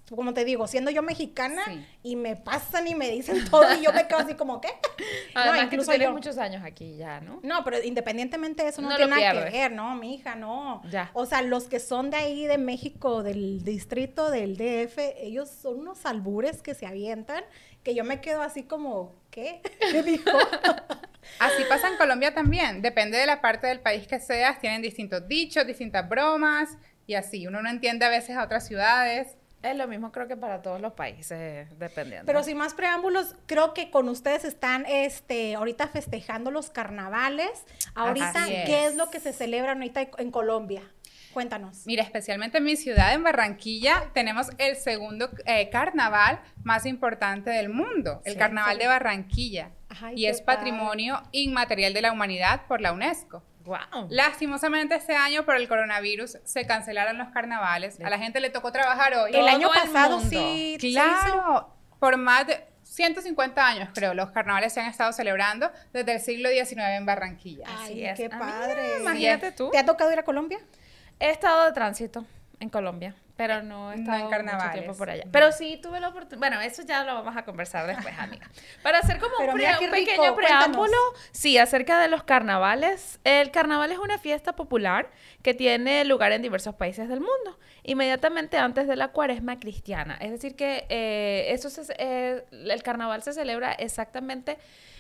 [SPEAKER 1] como te digo, siendo yo mexicana y me pasan y me dicen todo y yo me quedo así como, ¿qué?
[SPEAKER 2] Además no, incluso que tú muchos años aquí ya, ¿no?
[SPEAKER 1] No, pero independientemente de eso no, tiene nada que ver, ¿no? Mi hija, no. Ya. O sea, los que son de ahí, de México, del distrito, del DF, ellos son unos albures que se avientan que yo me quedo así como, ¿qué? ¿Qué dijo?
[SPEAKER 3] Así pasa en Colombia también. Depende de la parte del país que seas, tienen distintos dichos, distintas bromas y así. Uno no entiende a veces a otras ciudades.
[SPEAKER 2] Es lo mismo creo que para todos los países, dependiendo.
[SPEAKER 1] Pero sin más preámbulos, creo que con ustedes están este, ahorita festejando los carnavales. Ahorita, ¿qué es. lo que se celebra ahorita en Colombia? Cuéntanos.
[SPEAKER 3] Mira, especialmente en mi ciudad, en Barranquilla, tenemos el segundo eh, carnaval más importante del mundo, el Carnaval de Barranquilla. y es patrimonio inmaterial de la humanidad por la UNESCO. Lastimosamente este año por el coronavirus se cancelaron los carnavales. A la gente le tocó trabajar hoy.
[SPEAKER 1] El año pasado sí.
[SPEAKER 3] Claro. Por más de 150 años, creo, los carnavales se han estado celebrando desde el siglo XIX en Barranquilla.
[SPEAKER 1] Ay, qué padre.
[SPEAKER 2] imagínate tú.
[SPEAKER 1] ¿Te ha tocado ir a Colombia?
[SPEAKER 2] He estado de tránsito en Colombia pero no he estado en carnaval tiempo por allá. Pero sí tuve la oportunidad. Bueno, eso ya lo vamos a conversar después, amiga. Para hacer como un, pequeño preámbulo, sí, acerca de los carnavales. El carnaval es una fiesta popular que tiene lugar en diversos países del mundo, inmediatamente antes de la cuaresma cristiana. Es decir, que eh, eso eh, el carnaval se celebra exactamente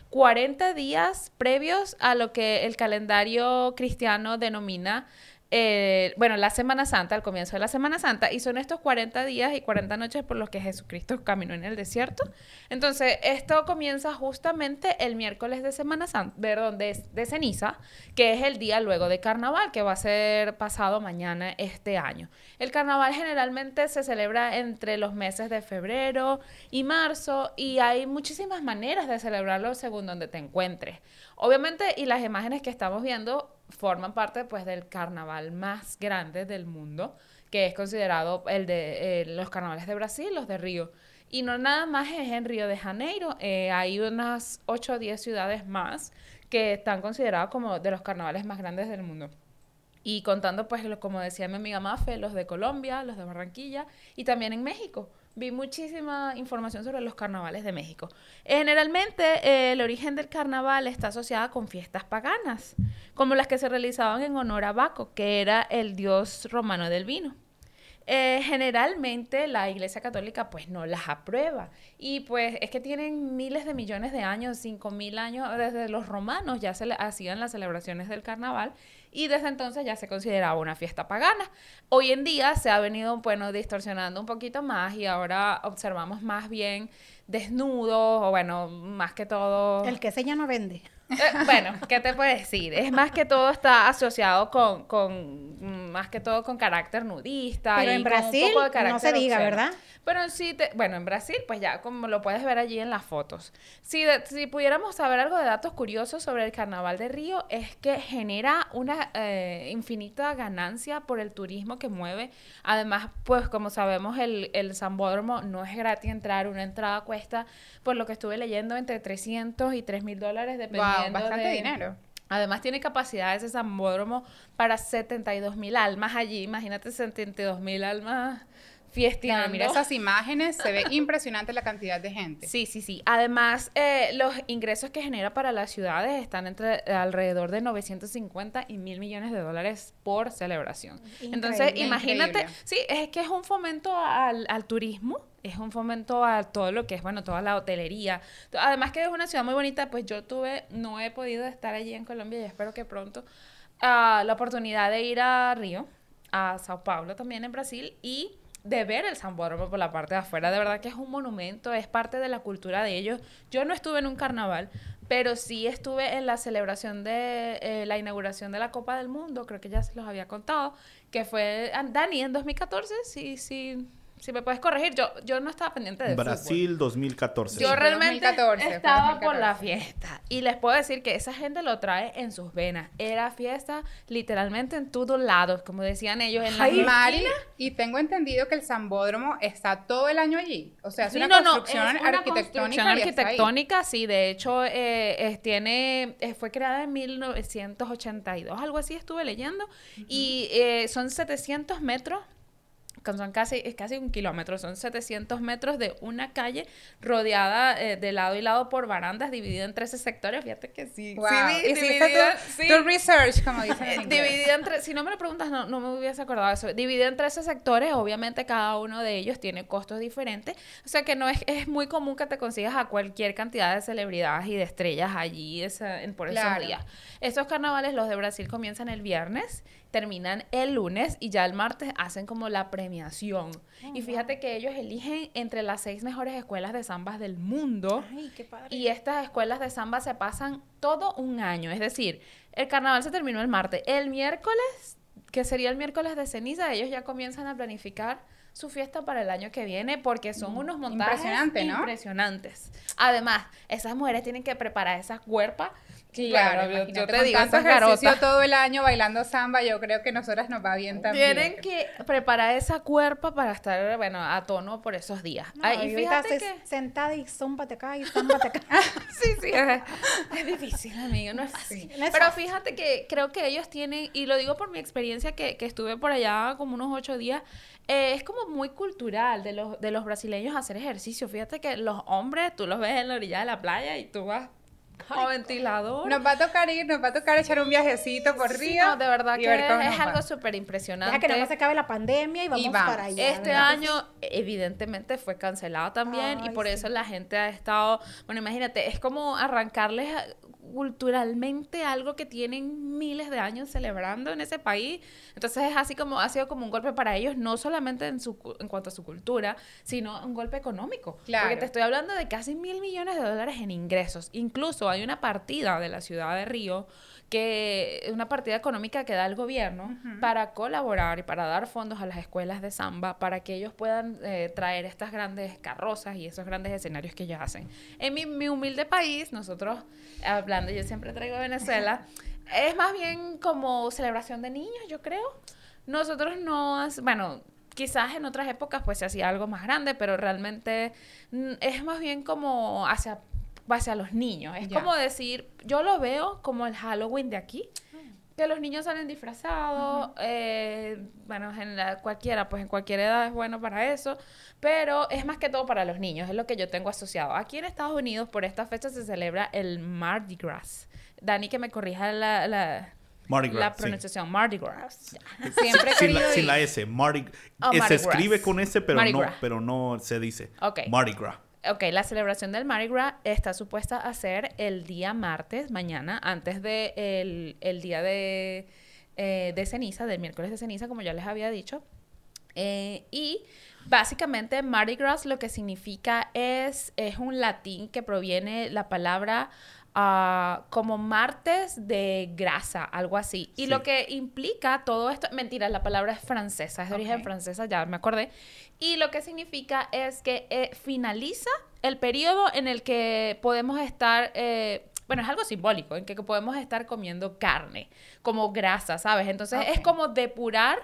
[SPEAKER 2] 40 días previos a lo que el calendario cristiano denomina eh, bueno, la Semana Santa, al comienzo de la Semana Santa, y son estos 40 días y 40 noches por los que Jesucristo caminó en el desierto. Entonces, esto comienza justamente el miércoles de Semana Santa, perdón, de, de ceniza, que es el día luego de carnaval, que va a ser pasado mañana este año. El carnaval generalmente se celebra entre los meses de febrero y marzo, y hay muchísimas maneras de celebrarlo según donde te encuentres. Obviamente, y las imágenes que estamos viendo forman parte pues del carnaval más grande del mundo, que es considerado el de eh, los carnavales de Brasil, los de Río. Y no nada más es en Río de Janeiro, eh, hay unas 8 o 10 ciudades más que están consideradas como de los carnavales más grandes del mundo. Y contando, pues, como decía mi amiga Mafe, los de Colombia, los de Barranquilla y también en México vi muchísima información sobre los carnavales de México. Generalmente eh, el origen del carnaval está asociado con fiestas paganas, como las que se realizaban en honor a Baco, que era el dios romano del vino. Eh, generalmente la Iglesia Católica pues no las aprueba y pues es que tienen miles de millones de años, cinco mil años, desde los romanos ya se hacían las celebraciones del carnaval y desde entonces ya se consideraba una fiesta pagana. Hoy en día se ha venido, bueno, distorsionando un poquito más y ahora observamos más bien desnudos o bueno, más que todo...
[SPEAKER 1] El que ya no vende.
[SPEAKER 2] Eh, bueno, ¿qué te puedo decir? Es más que todo está asociado con, con más que todo con carácter nudista.
[SPEAKER 1] Pero en Brasil no se diga, ¿verdad?
[SPEAKER 2] Pero sí, te, bueno, en Brasil, pues ya como lo puedes ver allí en las fotos. Si, si pudiéramos saber algo de datos curiosos sobre el Carnaval de Río, es que genera una eh, infinita ganancia por el turismo que mueve. Además, pues como sabemos, el, el Zambódromo no es gratis entrar, una entrada cuesta, por lo que estuve leyendo, entre 300 y 3 mil dólares, dependiendo
[SPEAKER 3] bastante dinero.
[SPEAKER 2] Además tiene capacidad ese Zambódromo para 72 mil almas allí. Imagínate 72 mil almas fiesteando.
[SPEAKER 3] mira esas imágenes, se ve impresionante la cantidad de gente.
[SPEAKER 2] Sí, sí, sí. Además, eh, los ingresos que genera para las ciudades están entre alrededor de 950 y mil millones de dólares por celebración. Entonces, imagínate, sí, es que es un fomento al, al turismo es un fomento a todo lo que es, bueno, toda la hotelería. Además que es una ciudad muy bonita, pues yo tuve, no he podido estar allí en Colombia y espero que pronto uh, la oportunidad de ir a Río, a Sao Paulo también en Brasil y de ver el Sambódromo por la parte de afuera. De verdad que es un monumento, es parte de la cultura de ellos. Yo no estuve en un carnaval, pero sí estuve en la celebración de eh, la inauguración de la Copa del Mundo, creo que ya se los había contado, que fue Dani en 2014, sí, sí, si me puedes corregir, yo, yo no estaba pendiente de
[SPEAKER 4] Brasil 2014.
[SPEAKER 2] Yo realmente estaba por la fiesta. Y les puedo decir que esa gente lo trae en sus venas. Era fiesta literalmente en todos lados, como decían ellos en la
[SPEAKER 3] Ay, Mari, y tengo entendido que el Zambódromo está todo el año allí. O sea, es una construcción arquitectónica.
[SPEAKER 2] arquitectónica, sí. De hecho, eh, tiene, eh, fue creada en 1982, algo así estuve leyendo. Y eh, son 700 metros son casi, es casi un kilómetro, son 700 metros de una calle rodeada eh, de lado y lado por barandas, dividida en 13 sectores. Fíjate que sí.
[SPEAKER 3] Wow. Sí, dividida, tu, research, como dicen en
[SPEAKER 2] Dividida entre, si no me lo preguntas, no, no me hubiese acordado de eso. Dividida en 13 sectores, obviamente cada uno de ellos tiene costos diferentes. O sea que no es, es muy común que te consigas a cualquier cantidad de celebridades y de estrellas allí esa, en, por esos días. Estos carnavales, los de Brasil, comienzan el viernes terminan el lunes y ya el martes hacen como la premiación. Oh, y fíjate que ellos eligen entre las seis mejores escuelas de zambas del mundo.
[SPEAKER 1] Ay, qué padre.
[SPEAKER 2] Y estas escuelas de samba se pasan todo un año. Es decir, el carnaval se terminó el martes. El miércoles, que sería el miércoles de ceniza, ellos ya comienzan a planificar su fiesta para el año que viene porque son mm, unos montajes impresionantes. Además, esas mujeres tienen que preparar esas cuerpas
[SPEAKER 3] Claro, yo, te digo, tanto ejercicio todo el año bailando samba, yo creo que nosotras nos va bien también.
[SPEAKER 2] Tienen que preparar esa cuerpa para estar, bueno, a tono por esos días.
[SPEAKER 1] y fíjate que... sentada y zómbate acá y zómbate acá.
[SPEAKER 2] sí, sí, es, difícil, amigo, no es fácil. Pero fíjate que creo que ellos tienen, y lo digo por mi experiencia que, que estuve por allá como unos ocho días, eh, es como muy cultural de los, de los brasileños hacer ejercicio. Fíjate que los hombres, tú los ves en la orilla de la playa y tú vas como ventilador.
[SPEAKER 3] Nos va a tocar ir, nos va a tocar echar un viajecito por Río.
[SPEAKER 2] no, de verdad que es algo súper impresionante.
[SPEAKER 1] Ya que no se acabe la pandemia y vamos, para allá.
[SPEAKER 2] Este año, evidentemente, fue cancelado también y por eso la gente ha estado. Bueno, imagínate, es como arrancarles culturalmente algo que tienen miles de años celebrando en ese país. Entonces es así como ha sido como un golpe para ellos, no solamente en, su, en cuanto a su cultura, sino un golpe económico. Porque te estoy hablando de casi mil millones de dólares en ingresos. Incluso hay una partida de la ciudad de Río que es una partida económica que da el gobierno para colaborar y para dar fondos a las escuelas de samba para que ellos puedan eh, traer estas grandes carrozas y esos grandes escenarios que ellos hacen. En mi, mi humilde país, nosotros, hablando, yo siempre traigo Venezuela, es más bien como celebración de niños, yo creo. Nosotros no, bueno, quizás en otras épocas pues se hacía algo más grande, pero realmente mm, es más bien como hacia base a los niños. Es como decir, yo lo veo como el Halloween de aquí. Que los niños salen disfrazados, eh, bueno, en la, cualquiera, pues en cualquier edad es bueno para eso, pero es más que todo para los niños, es lo que yo tengo asociado. Aquí en Estados Unidos, por esta fecha se celebra el Mardi Gras. Dani, que me corrija la, la, la pronunciación Mardi Gras.
[SPEAKER 4] Siempre sin, la, sin la S, Mardi, oh, Se escribe con S, pero no, pero no se dice. Mardi Gras.
[SPEAKER 2] Ok, la celebración del Mardi Gras está supuesta a ser el día martes, mañana, antes del de el día de, eh, de, ceniza, del miércoles de ceniza, como ya les había dicho. Eh, y básicamente Mardi Gras lo que significa es, es un latín que proviene la palabra como martes de grasa, algo así. Y lo que implica todo esto, mentira, la palabra es francesa, es de origen francesa, ya me acordé. Y lo que significa es que eh, finaliza el periodo en el que podemos estar... Eh, bueno, es algo simbólico, en que podemos estar comiendo carne, como grasa, ¿sabes? Entonces es como depurar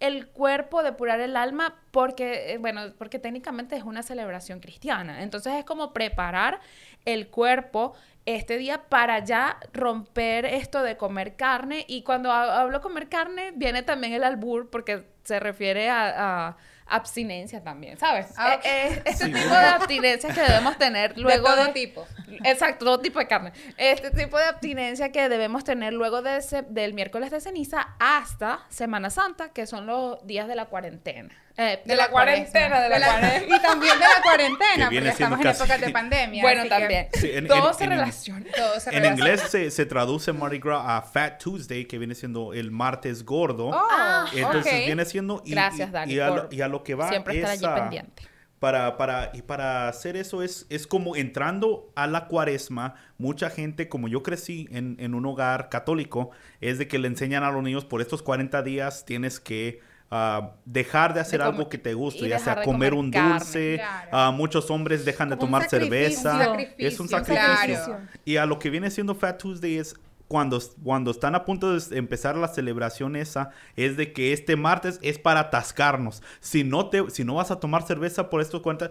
[SPEAKER 2] el cuerpo, depurar el alma, porque, eh, bueno, porque técnicamente es una celebración cristiana. Entonces es como preparar el cuerpo este día para ya romper esto de comer carne. Y cuando hablo comer carne, viene también el albur, porque se refiere a, abstinencia también, ¿sabes?
[SPEAKER 3] Ah,
[SPEAKER 2] Eh, eh, este
[SPEAKER 4] Sí.
[SPEAKER 2] tipo de abstinencia que debemos tener luego
[SPEAKER 3] de todo
[SPEAKER 2] de-
[SPEAKER 3] tipo.
[SPEAKER 2] Exacto, todo tipo de carne. Este tipo de abstinencia que debemos tener luego de ese- del miércoles de ceniza hasta Semana Santa, que son los días de la cuarentena. Eh,
[SPEAKER 3] De la cuarentena, de la cuarentena. Y también de la cuarentena,
[SPEAKER 4] Que
[SPEAKER 3] porque estamos en épocas de pandemia.
[SPEAKER 2] Bueno,
[SPEAKER 3] que
[SPEAKER 2] también.
[SPEAKER 4] Sí, en-
[SPEAKER 2] todo
[SPEAKER 4] en-
[SPEAKER 2] se
[SPEAKER 4] en-
[SPEAKER 2] relaciona.
[SPEAKER 3] Todo se
[SPEAKER 4] En
[SPEAKER 3] relaciona.
[SPEAKER 4] inglés se, se traduce Mardi Gras a Fat Tuesday, que viene siendo el martes gordo.
[SPEAKER 3] Oh,
[SPEAKER 2] Ah,
[SPEAKER 4] Entonces viene siendo... Y,
[SPEAKER 2] Gracias, Dani,
[SPEAKER 4] Y a, lo,
[SPEAKER 2] por
[SPEAKER 4] y a lo que va
[SPEAKER 2] siempre estar
[SPEAKER 4] es
[SPEAKER 2] allí pendiente.
[SPEAKER 4] Para, para, y para hacer eso es, es como entrando a la cuaresma, mucha gente, como yo crecí en, en un hogar católico, es de que le enseñan a los niños por estos 40 días tienes que ah, dejar de hacer
[SPEAKER 2] De
[SPEAKER 4] algo que te guste,
[SPEAKER 2] y
[SPEAKER 4] ya sea comer,
[SPEAKER 2] comer
[SPEAKER 4] un
[SPEAKER 2] carne.
[SPEAKER 4] dulce,
[SPEAKER 3] Claro.
[SPEAKER 4] ah, muchos hombres dejan de
[SPEAKER 1] Como
[SPEAKER 4] tomar cerveza,
[SPEAKER 1] sacrificio.
[SPEAKER 4] es un
[SPEAKER 3] Sacrificio, claro.
[SPEAKER 4] Y a lo que viene siendo Fat Tuesday es cuando, cuando están a punto de empezar la celebración esa, es de que este martes es para atascarnos. Si no, te, si no vas a tomar cerveza por estos cuentas,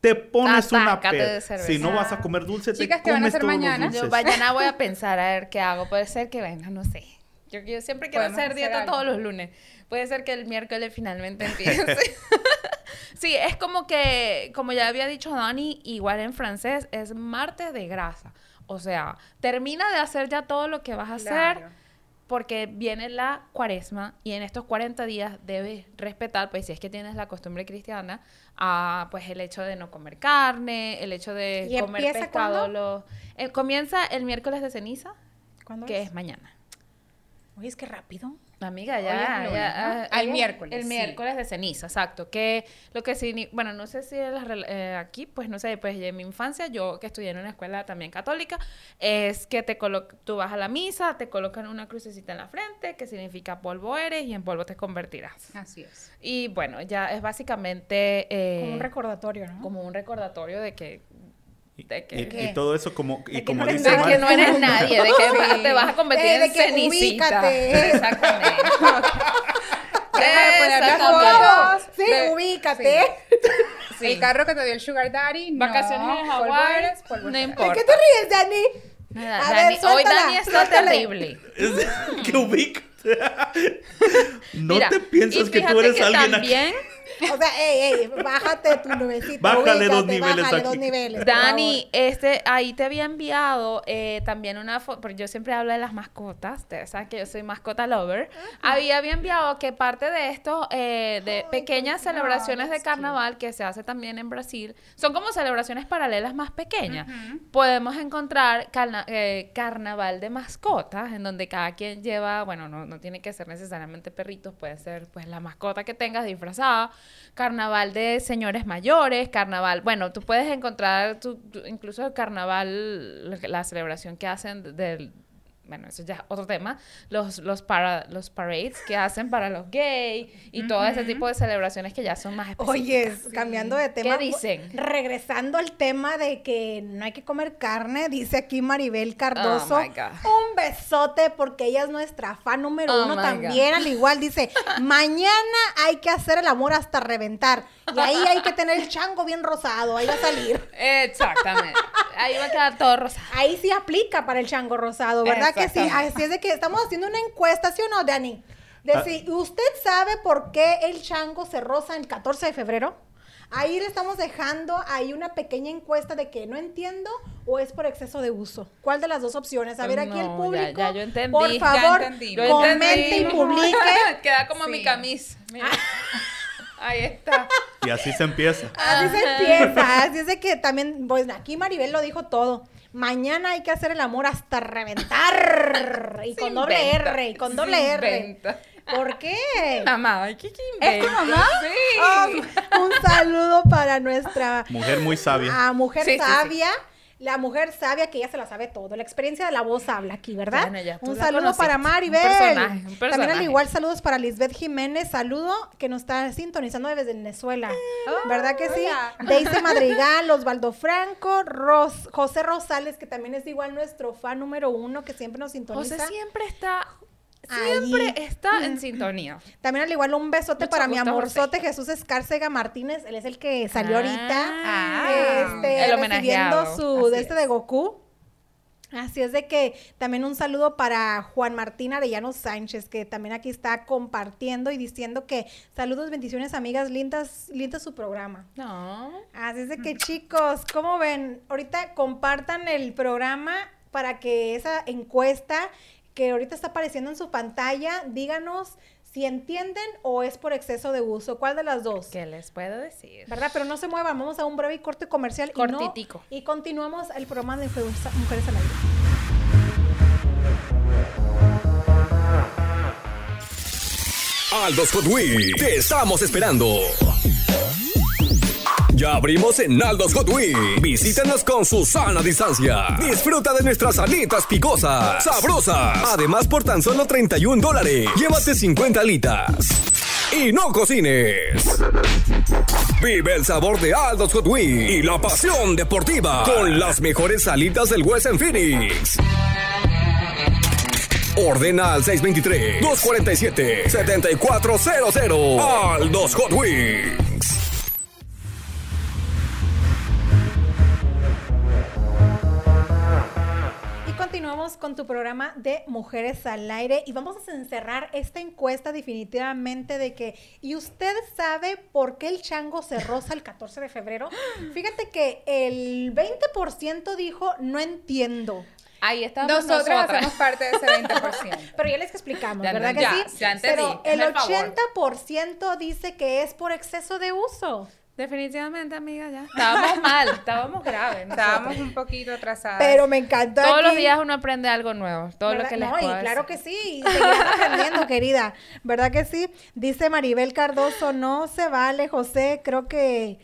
[SPEAKER 4] te pones una peda.
[SPEAKER 2] de cerveza.
[SPEAKER 4] Si no vas a comer dulce,
[SPEAKER 3] Chicas,
[SPEAKER 4] te
[SPEAKER 3] ¿qué van a
[SPEAKER 4] comes
[SPEAKER 3] hacer mañana?
[SPEAKER 2] Yo mañana voy a pensar a ver qué hago. Puede ser que venga, no sé. Yo, yo siempre quiero hacer dieta
[SPEAKER 3] algo.
[SPEAKER 2] todos los lunes. Puede ser que el miércoles finalmente empiece. sí, es como que, como ya había dicho Dani, igual en francés, es martes de grasa. O sea, termina de hacer ya todo lo que vas a hacer porque viene la cuaresma y en estos 40 días debes respetar, pues si es que tienes la costumbre cristiana, a, pues el hecho de no comer carne, el hecho de
[SPEAKER 1] ¿Y
[SPEAKER 2] comer pescado.
[SPEAKER 1] cuándo?
[SPEAKER 2] Lo, eh, comienza el miércoles de ceniza,
[SPEAKER 1] ¿Cuándo
[SPEAKER 2] que
[SPEAKER 1] es?
[SPEAKER 2] es mañana.
[SPEAKER 1] Oye, es que rápido.
[SPEAKER 2] Amiga, ya,
[SPEAKER 3] lunes,
[SPEAKER 2] ya,
[SPEAKER 3] ¿no?
[SPEAKER 2] ah,
[SPEAKER 3] Al miércoles,
[SPEAKER 2] El
[SPEAKER 3] sí.
[SPEAKER 2] miércoles de ceniza, exacto. Que lo que sí, bueno, no sé si las eh, aquí, pues no sé, pues en mi infancia, yo que estudié en una escuela también católica, es que te colo tú vas a la misa, te colocan una crucecita en la frente, que significa polvo eres y en polvo te convertirás.
[SPEAKER 3] Así es.
[SPEAKER 2] Y bueno, ya es básicamente eh,
[SPEAKER 1] Como un recordatorio, ¿no?
[SPEAKER 2] como un recordatorio de que, de que,
[SPEAKER 4] y- y todo eso como, y
[SPEAKER 1] De que
[SPEAKER 4] como
[SPEAKER 1] no eres
[SPEAKER 4] dice
[SPEAKER 2] de
[SPEAKER 1] nadie.
[SPEAKER 2] que no eres nadie, de que
[SPEAKER 3] Sí.
[SPEAKER 2] te vas a convertir
[SPEAKER 1] De- de
[SPEAKER 2] en
[SPEAKER 1] que
[SPEAKER 2] cenicita.
[SPEAKER 1] ubícate.
[SPEAKER 2] Exactamente.
[SPEAKER 3] De
[SPEAKER 2] Exactamente.
[SPEAKER 3] fotos.
[SPEAKER 1] Sí,
[SPEAKER 3] de-
[SPEAKER 1] ubícate.
[SPEAKER 2] Sí.
[SPEAKER 3] El carro que te dio el Sugar Daddy.
[SPEAKER 2] Vacaciones
[SPEAKER 3] no,
[SPEAKER 2] en Hawái,
[SPEAKER 3] eres,
[SPEAKER 2] no importa.
[SPEAKER 1] ¿De qué te ríes, Dani?
[SPEAKER 2] Nada,
[SPEAKER 1] A
[SPEAKER 2] Dani,
[SPEAKER 1] ver,
[SPEAKER 2] hoy Dani está
[SPEAKER 1] suéltala.
[SPEAKER 2] terrible.
[SPEAKER 4] que ubica. no
[SPEAKER 2] Mira,
[SPEAKER 4] te piensas que tú eres
[SPEAKER 2] que
[SPEAKER 4] alguien aquí.
[SPEAKER 1] O sea, ey, ey, bájate tu nubecita.
[SPEAKER 4] Bájale dos niveles
[SPEAKER 1] bájale
[SPEAKER 4] aquí.
[SPEAKER 1] dos niveles.
[SPEAKER 2] Dani, este, ahí te había enviado eh, también una foto, porque yo siempre hablo de las mascotas, ustedes saben que yo soy mascota lover. Había, había enviado que parte de estos, eh, de pequeñas celebraciones de carnaval que se hace también en Brasil, son como celebraciones paralelas más pequeñas. Podemos encontrar carna- eh, carnaval de mascotas, en donde cada quien lleva, bueno, no, no tiene que ser necesariamente perritos, puede ser pues la mascota que tengas disfrazada, carnaval de señores mayores, carnaval, bueno, tú puedes encontrar tu- incluso el carnaval, la celebración que hacen del bueno, eso ya es otro tema, los, los, para, los parades que hacen para los gays y todo ese tipo de celebraciones que ya son más específicas.
[SPEAKER 1] Oye, cambiando de tema.
[SPEAKER 2] ¿Qué dicen?
[SPEAKER 1] Regresando al tema de que no hay que comer carne, dice aquí Maribel Cardoso.
[SPEAKER 2] Oh, my God.
[SPEAKER 1] un besote porque ella es nuestra fan número
[SPEAKER 2] Oh,
[SPEAKER 1] uno también. Al igual dice, mañana hay que hacer el amor hasta reventar. Y ahí hay que tener el chango bien rosado, ahí va a salir.
[SPEAKER 2] Exactamente. Ahí va a quedar todo rosado.
[SPEAKER 1] Ahí sí aplica para el chango rosado, ¿verdad que sí? Así es de que estamos haciendo una encuesta, ¿sí o no, Dani? De
[SPEAKER 4] Ah.
[SPEAKER 1] si usted sabe por qué el chango se rosa el 14 de febrero. Ahí le estamos dejando ahí una pequeña encuesta de que no entiendo o es por exceso de uso. ¿Cuál de las dos opciones? A ver, aquí el público.
[SPEAKER 2] Ya, ya yo entendí.
[SPEAKER 1] Por
[SPEAKER 2] Ya
[SPEAKER 1] favor,
[SPEAKER 3] entendí.
[SPEAKER 2] Yo
[SPEAKER 1] comente y publique.
[SPEAKER 2] Queda como mi camisa. Mira. Ahí está.
[SPEAKER 4] Y así se empieza.
[SPEAKER 1] Así se empieza. Así es de que también, pues aquí Maribel lo dijo todo. Mañana hay que hacer el amor hasta reventar. Y
[SPEAKER 2] Se
[SPEAKER 1] con doble
[SPEAKER 2] inventa,
[SPEAKER 1] R, y con
[SPEAKER 2] se
[SPEAKER 1] doble R.
[SPEAKER 2] inventa.
[SPEAKER 1] ¿por qué?
[SPEAKER 2] Mamá, ¿qué, qué
[SPEAKER 3] ¿Es tu mamá?
[SPEAKER 2] Sí.
[SPEAKER 1] Oh, un saludo para nuestra
[SPEAKER 4] Mujer muy sabia.
[SPEAKER 1] ah, mujer
[SPEAKER 2] Sí, sí, sí.
[SPEAKER 1] La mujer sabia que ya se la sabe todo. La experiencia de la voz habla aquí, ¿verdad?
[SPEAKER 2] Bueno, ya,
[SPEAKER 1] un saludo para
[SPEAKER 2] Un
[SPEAKER 1] Maribel.
[SPEAKER 2] personaje, un
[SPEAKER 1] También al
[SPEAKER 2] personaje.
[SPEAKER 1] igual saludos para Lisbeth Jiménez. Saludo que nos está sintonizando desde Venezuela. ¿Verdad que sí?
[SPEAKER 3] hola.
[SPEAKER 1] Daisy Madrigal, Osvaldo Franco, Ros- José Rosales, que también es igual nuestro fan número uno, que siempre nos sintoniza.
[SPEAKER 2] José siempre está,
[SPEAKER 1] Ahí.
[SPEAKER 2] siempre está en sintonía.
[SPEAKER 1] También al igual un besote
[SPEAKER 2] Mucho
[SPEAKER 1] para mi amorzote Jesús Escárcega Martínez. Él es el que salió ahorita.
[SPEAKER 2] Ah,
[SPEAKER 1] este,
[SPEAKER 2] el
[SPEAKER 1] recibiendo
[SPEAKER 2] homenajeado.
[SPEAKER 1] su
[SPEAKER 2] Así
[SPEAKER 1] de este
[SPEAKER 2] es.
[SPEAKER 1] de Goku. Así es de que también un saludo para Juan Martín Arellano Sánchez, que también aquí está compartiendo y diciendo que saludos, bendiciones, amigas, lindas, lindas su programa.
[SPEAKER 2] No.
[SPEAKER 1] Así es de que chicos, ¿cómo ven? Ahorita compartan el programa para que esa encuesta que ahorita está apareciendo en su pantalla, díganos si entienden o es por exceso de uso. ¿Cuál de las dos?
[SPEAKER 2] ¿Qué les puedo decir?
[SPEAKER 1] ¿Verdad? Pero no se muevan, vamos a un breve corte comercial.
[SPEAKER 2] Cortitico.
[SPEAKER 1] Y, continuamos el programa de Mujeres al Aire.
[SPEAKER 6] Aldos Hot Wheels, te estamos esperando. Ya abrimos en Aldos Hot Wheels. Visítanos con su sana distancia. Disfruta de nuestras alitas picosas, sabrosas. Además, por tan solo 31 dólares, llévate 50 alitas. Y no cocines. Vive el sabor de Aldos Hot y la pasión deportiva con las mejores alitas del West en Phoenix. Ordena al 623-247-7400. Aldos Hot Wheels.
[SPEAKER 1] Con tu programa de Mujeres al Aire y vamos a encerrar esta encuesta definitivamente de que, ¿y usted sabe por qué el chango se roza el 14 de febrero? Fíjate que el 20% dijo, no entiendo.
[SPEAKER 3] Ahí estamos nosotros. Nosotros hacemos parte de ese 20%.
[SPEAKER 1] Pero ya les explicamos, ¿verdad que sí?
[SPEAKER 3] Ya entendí.
[SPEAKER 1] Pero el 80% dice que es por exceso de uso.
[SPEAKER 2] Definitivamente, amiga, ya. Estábamos mal, estábamos graves.
[SPEAKER 3] Estábamos un poquito atrasadas.
[SPEAKER 1] Pero me encantó.
[SPEAKER 2] Todos los días uno aprende algo nuevo. Todo lo que les
[SPEAKER 1] no, y claro que sí. Y aprendiendo, querida. ¿Verdad que sí? Dice Maribel Cardoso, no se vale, José. Creo que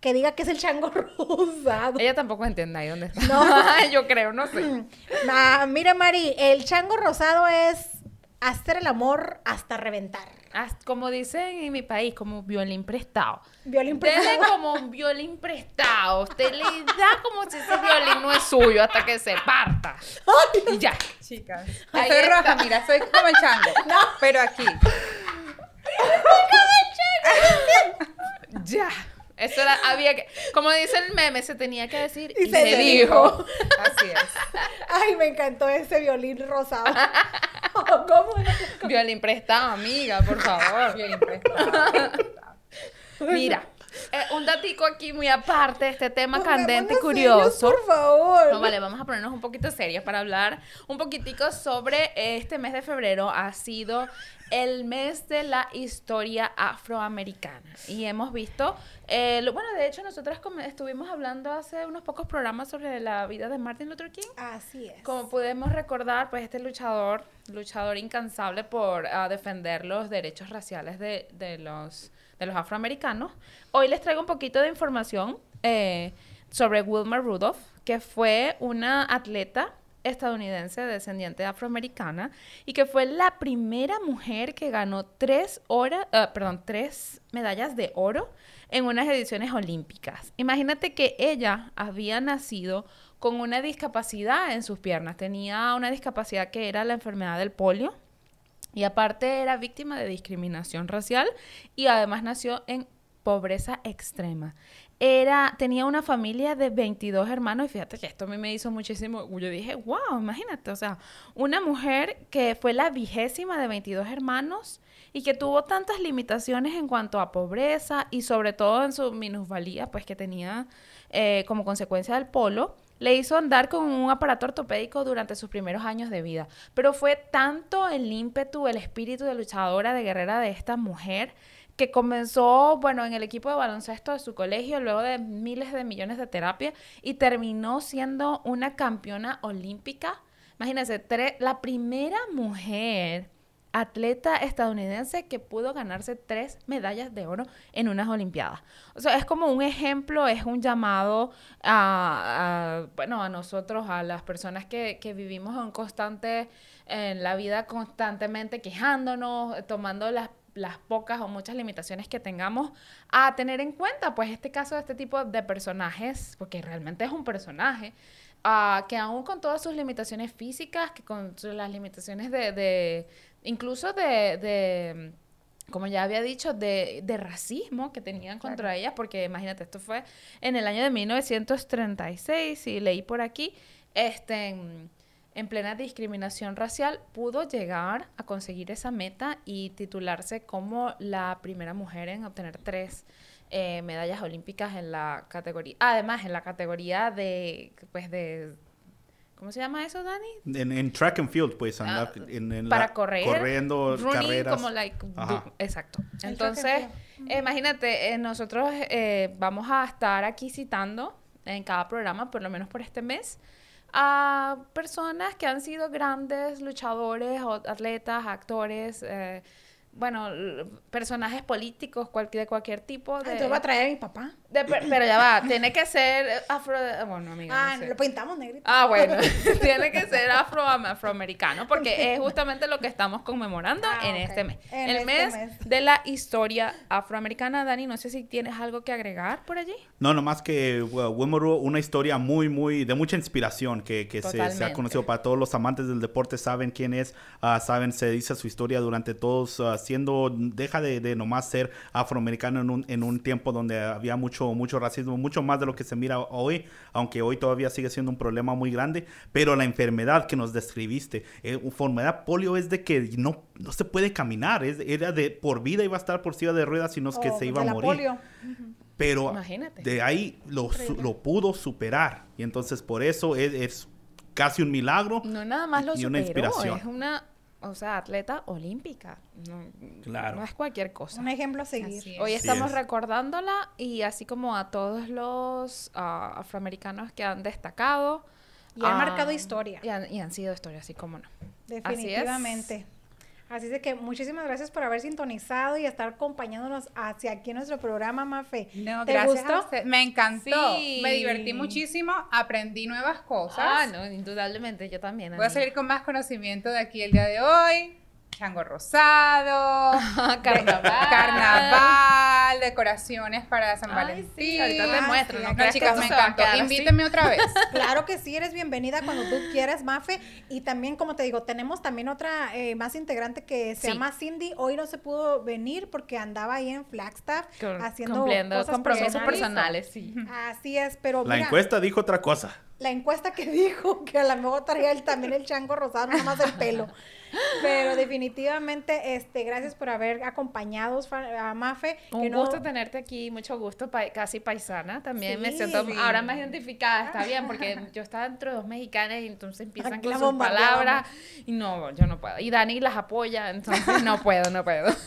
[SPEAKER 1] que diga que es el chango rosado.
[SPEAKER 2] Ella tampoco entiende ahí dónde está. No, yo creo, no sé.
[SPEAKER 1] Ah, mira, Mari, el chango rosado es hacer el amor hasta reventar.
[SPEAKER 2] Como dicen en mi país, como violín prestado.
[SPEAKER 1] Violín prestado.
[SPEAKER 2] Dele como un violín prestado. Usted le da como si ese violín no es suyo hasta que se parta. Y ya.
[SPEAKER 3] Chicas. Ahí soy roja, mira, soy como el chango. No. Pero aquí.
[SPEAKER 2] ya. Eso era, había que, como dice el meme, se tenía que decir y, se, dijo.
[SPEAKER 3] Así es.
[SPEAKER 1] Ay, me encantó ese violín rosado. ¿Cómo?
[SPEAKER 2] Violín prestado, amiga, por favor. Violín prestado. Mira, eh, un datico aquí muy aparte de este tema candente y curioso.
[SPEAKER 1] por favor.
[SPEAKER 2] No, vale, vamos a ponernos un poquito serios para hablar un poquitico sobre este mes de febrero. Ha sido el mes de la historia afroamericana. Y hemos visto, eh, bueno, de hecho nosotras estuvimos hablando hace unos pocos programas sobre la vida de Martin Luther King.
[SPEAKER 1] Así es.
[SPEAKER 2] Como podemos recordar, pues este luchador, luchador incansable por ah, defender los derechos raciales de, de, los, de los afroamericanos. Hoy les traigo un poquito de información eh, sobre Wilma Rudolph, que fue una atleta estadounidense descendiente afroamericana y que fue la primera mujer que ganó tres, horas, ah, perdón, tres medallas de oro en unas ediciones olímpicas. Imagínate que ella había nacido con una discapacidad en sus piernas. Tenía una discapacidad que era la enfermedad del polio y aparte era víctima de discriminación racial y además nació en pobreza extrema. Era, tenía una familia de 22 hermanos y fíjate que esto a mí me hizo muchísimo, yo dije, wow, imagínate, o sea, una mujer que fue la vigésima de 22 hermanos y que tuvo tantas limitaciones en cuanto a pobreza y sobre todo en su minusvalía, pues que tenía eh, como consecuencia del polo, le hizo andar con un aparato ortopédico durante sus primeros años de vida. Pero fue tanto el ímpetu, el espíritu de luchadora, de guerrera de esta mujer, que comenzó, bueno, en el equipo de baloncesto de su colegio, luego de miles de millones de terapia, y terminó siendo una campeona olímpica. Imagínense, la primera mujer atleta estadounidense que pudo ganarse tres medallas de oro en unas Olimpiadas. O sea, es como un ejemplo, es un llamado a, bueno, a nosotros, a las personas que, que vivimos en constante, en la vida constantemente quejándonos, tomando las las pocas o muchas limitaciones que tengamos a tener en cuenta, pues este caso de este tipo de personajes, porque realmente es un personaje, uh, que aún con todas sus limitaciones físicas, que con las limitaciones de, de incluso de, de, como ya había dicho, de, de racismo que tenían contra ella ellas, porque imagínate, esto fue en el año de 1936 y leí por aquí este, en, en plena discriminación racial, pudo llegar a conseguir esa meta y titularse como la primera mujer en obtener tres eh, medallas olímpicas en la categoría, además en la categoría de, pues de ¿Cómo se llama eso, Dani?
[SPEAKER 4] En, en track and field, pues, andar
[SPEAKER 2] Ah,
[SPEAKER 4] en, en
[SPEAKER 2] para
[SPEAKER 4] la-
[SPEAKER 2] correr,
[SPEAKER 4] corriendo
[SPEAKER 2] running,
[SPEAKER 4] carreras.
[SPEAKER 2] como like, exacto.
[SPEAKER 1] El
[SPEAKER 2] Entonces,
[SPEAKER 1] and
[SPEAKER 2] imagínate, eh, nosotros eh, vamos a estar aquí citando en cada programa, por lo menos por este mes, a personas que han sido grandes luchadores, o atletas, actores, eh, bueno, personajes políticos cual- de cualquier tipo. De,
[SPEAKER 1] Entonces voy a traer a mi papá.
[SPEAKER 2] De- pero ya va, tiene que ser afro... Bueno, amiga,
[SPEAKER 1] Ah,
[SPEAKER 2] no sé.
[SPEAKER 1] lo pintamos negrito.
[SPEAKER 2] Ah, bueno, tiene que ser afro afroamericano, porque es justamente lo que estamos conmemorando
[SPEAKER 1] Ah,
[SPEAKER 2] en este mes.
[SPEAKER 1] En
[SPEAKER 2] el
[SPEAKER 1] este
[SPEAKER 2] mes,
[SPEAKER 1] mes.
[SPEAKER 2] de la historia afroamericana. Dani, no sé si tienes algo que agregar por allí.
[SPEAKER 4] No, nomás que uh, Wimbledon, una historia muy, muy, de mucha inspiración que, que se, se ha conocido para todos los amantes del deporte, saben quién es, ah, saben, se dice su historia durante todos, ah, siendo, deja de, de nomás ser afroamericano en un, en un tiempo donde había mucho, mucho racismo, mucho más de lo que se mira hoy, aunque hoy todavía sigue siendo un problema muy grande, pero la enfermedad que nos describiste, eh, enfermedad polio es de que no, no se puede caminar, es, era de por vida iba a estar por silla de ruedas, sino es que se iba
[SPEAKER 1] de
[SPEAKER 4] a
[SPEAKER 1] la
[SPEAKER 4] morir.
[SPEAKER 1] polio.
[SPEAKER 4] Pero
[SPEAKER 2] Imagínate.
[SPEAKER 4] de ahí lo, su- lo pudo superar. Y entonces por eso es, es casi un milagro.
[SPEAKER 2] No nada más lo
[SPEAKER 4] y una
[SPEAKER 2] superó,
[SPEAKER 4] inspiración.
[SPEAKER 2] es una, o sea, atleta olímpica. No,
[SPEAKER 4] Claro.
[SPEAKER 2] no es cualquier cosa.
[SPEAKER 1] Un ejemplo a seguir.
[SPEAKER 3] Es.
[SPEAKER 2] Hoy estamos
[SPEAKER 4] es.
[SPEAKER 2] recordándola y así como a todos los ah, afroamericanos que han destacado.
[SPEAKER 1] Y han
[SPEAKER 2] ah,
[SPEAKER 1] marcado historia.
[SPEAKER 2] Y han, y han sido historia, así como no.
[SPEAKER 1] Definitivamente. Así es de que muchísimas gracias por haber sintonizado y estar acompañándonos hacia aquí en nuestro programa, Mafe.
[SPEAKER 3] No,
[SPEAKER 1] ¿Te
[SPEAKER 3] gracias
[SPEAKER 1] gustó?
[SPEAKER 3] a usted. Me encantó.
[SPEAKER 2] Sí.
[SPEAKER 3] Me divertí muchísimo. Aprendí nuevas cosas.
[SPEAKER 2] Ah, no, indudablemente, yo también.
[SPEAKER 3] Voy a salir con más conocimiento de aquí el día de hoy. Chango rosado,
[SPEAKER 2] Carnaval.
[SPEAKER 3] carnaval, decoraciones para San
[SPEAKER 2] Ay,
[SPEAKER 3] Valentín.
[SPEAKER 2] sí, ahorita te
[SPEAKER 1] Ah,
[SPEAKER 2] muestro,
[SPEAKER 1] sí.
[SPEAKER 2] no creas
[SPEAKER 3] chicas, me encantó. Invítenme otra vez.
[SPEAKER 1] Claro que sí, eres bienvenida cuando tú quieras, Mafe. Y también, como te digo, tenemos también otra eh, más integrante que se
[SPEAKER 2] Sí.
[SPEAKER 1] llama Cindy. Hoy no se pudo venir porque andaba ahí en Flagstaff
[SPEAKER 2] Con-
[SPEAKER 1] haciendo
[SPEAKER 2] cumpliendo
[SPEAKER 1] cosas
[SPEAKER 2] compromisos
[SPEAKER 1] personales.
[SPEAKER 2] personales, sí.
[SPEAKER 1] Así es, pero
[SPEAKER 4] La
[SPEAKER 1] mira,
[SPEAKER 4] encuesta dijo otra cosa.
[SPEAKER 1] La encuesta que dijo que a lo mejor traía él también el chango rosado, no más el pelo. Pero definitivamente, este, gracias por haber acompañado a Mafe.
[SPEAKER 2] Un
[SPEAKER 1] no-
[SPEAKER 2] gusto tenerte aquí, mucho gusto, pa- casi paisana. También me
[SPEAKER 1] Sí,
[SPEAKER 2] siento
[SPEAKER 1] sí.
[SPEAKER 2] ahora más identificada, está bien, porque yo estaba entre dos mexicanas y entonces empiezan
[SPEAKER 1] Aquí
[SPEAKER 2] con sus palabras y no, yo no puedo. Y Dani las apoya, entonces no puedo, no puedo.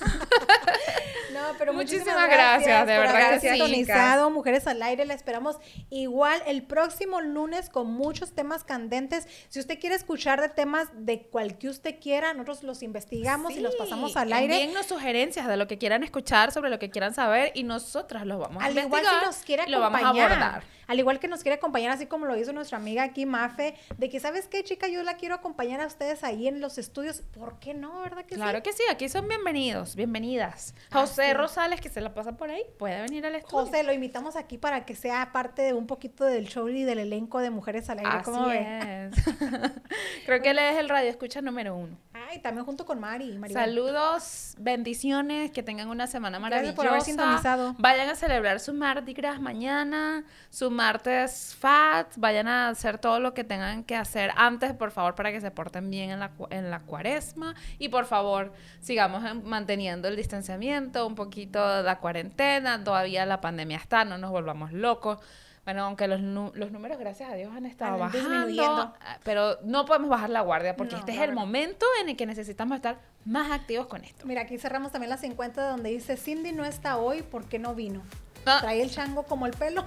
[SPEAKER 1] No, pero muchísimas,
[SPEAKER 2] Muchísimas
[SPEAKER 1] gracias,
[SPEAKER 2] gracias, de verdad que sí,
[SPEAKER 1] Mujeres al Aire. La esperamos igual el próximo lunes con muchos temas candentes. Si usted quiere escuchar de temas de cual que usted quiera, nosotros los investigamos y los pasamos al aire.
[SPEAKER 2] Envíennos sugerencias de lo que quieran escuchar, sobre lo que quieran saber y nosotras los vamos a
[SPEAKER 1] Al igual
[SPEAKER 2] investigar
[SPEAKER 1] si nos quiere
[SPEAKER 2] y lo vamos a
[SPEAKER 1] acompañar.
[SPEAKER 2] abordar.
[SPEAKER 1] Al igual que nos quiere acompañar, así como lo hizo nuestra amiga aquí, Mafe, de que, ¿sabes qué, chica? Yo la quiero acompañar a ustedes ahí en los estudios. ¿Por qué no, verdad que
[SPEAKER 2] Claro
[SPEAKER 1] sí?
[SPEAKER 2] que sí, aquí son bienvenidos, bienvenidas.
[SPEAKER 1] Así
[SPEAKER 2] José
[SPEAKER 1] es.
[SPEAKER 2] Rosales, que se la pasa por ahí, puede venir al estudio.
[SPEAKER 1] José, lo invitamos aquí para que sea parte de un poquito del show y del elenco de Mujeres al Aire.
[SPEAKER 2] Así
[SPEAKER 1] ¿Cómo
[SPEAKER 2] es. Creo que él es el radio escucha número uno.
[SPEAKER 1] Ay, también junto con Mari. Maribel.
[SPEAKER 2] Saludos, bendiciones, que tengan una semana
[SPEAKER 1] Gracias
[SPEAKER 2] maravillosa.
[SPEAKER 1] por haber sintonizado.
[SPEAKER 2] Vayan a celebrar su Mardi Gras mañana, su martes Fat, vayan a hacer todo lo que tengan que hacer antes, por favor, para que se porten bien en la, en la cuaresma. Y por favor, sigamos en- manteniendo el distanciamiento, un poquito de la cuarentena, todavía la pandemia está, no nos volvamos locos. Bueno, aunque los, los números, gracias a Dios, han estado
[SPEAKER 1] Han
[SPEAKER 2] bajando,
[SPEAKER 1] disminuyendo.
[SPEAKER 2] ah, pero no podemos bajar la guardia porque
[SPEAKER 1] No,
[SPEAKER 2] este es
[SPEAKER 1] la
[SPEAKER 2] el momento en el que necesitamos estar más activos con esto.
[SPEAKER 1] Mira, aquí cerramos también las 50 donde dice Cindy no está hoy porque no vino.
[SPEAKER 2] Ah.
[SPEAKER 1] Trae el chango como el pelo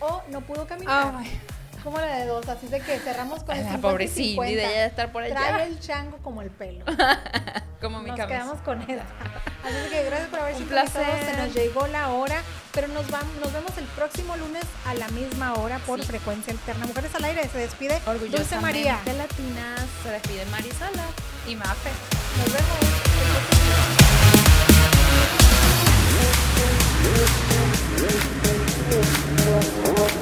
[SPEAKER 1] o no pudo caminar.
[SPEAKER 3] Ah,
[SPEAKER 1] como la de dos, así de que cerramos con el 50
[SPEAKER 2] pobrecita,
[SPEAKER 1] y
[SPEAKER 2] de estar por allá.
[SPEAKER 1] Trae el chango como el pelo.
[SPEAKER 2] como mi
[SPEAKER 1] Nos quedamos con esa. Así que gracias por haber sintonizado. Se nos llegó la hora, pero nos vamos, nos vemos el próximo lunes a la misma hora por frecuencia alterna. Mujeres al aire se despide Dulce María.
[SPEAKER 2] De Latinas se despide Marisala
[SPEAKER 3] y Mafe.
[SPEAKER 1] Nos vemos. вот, вот.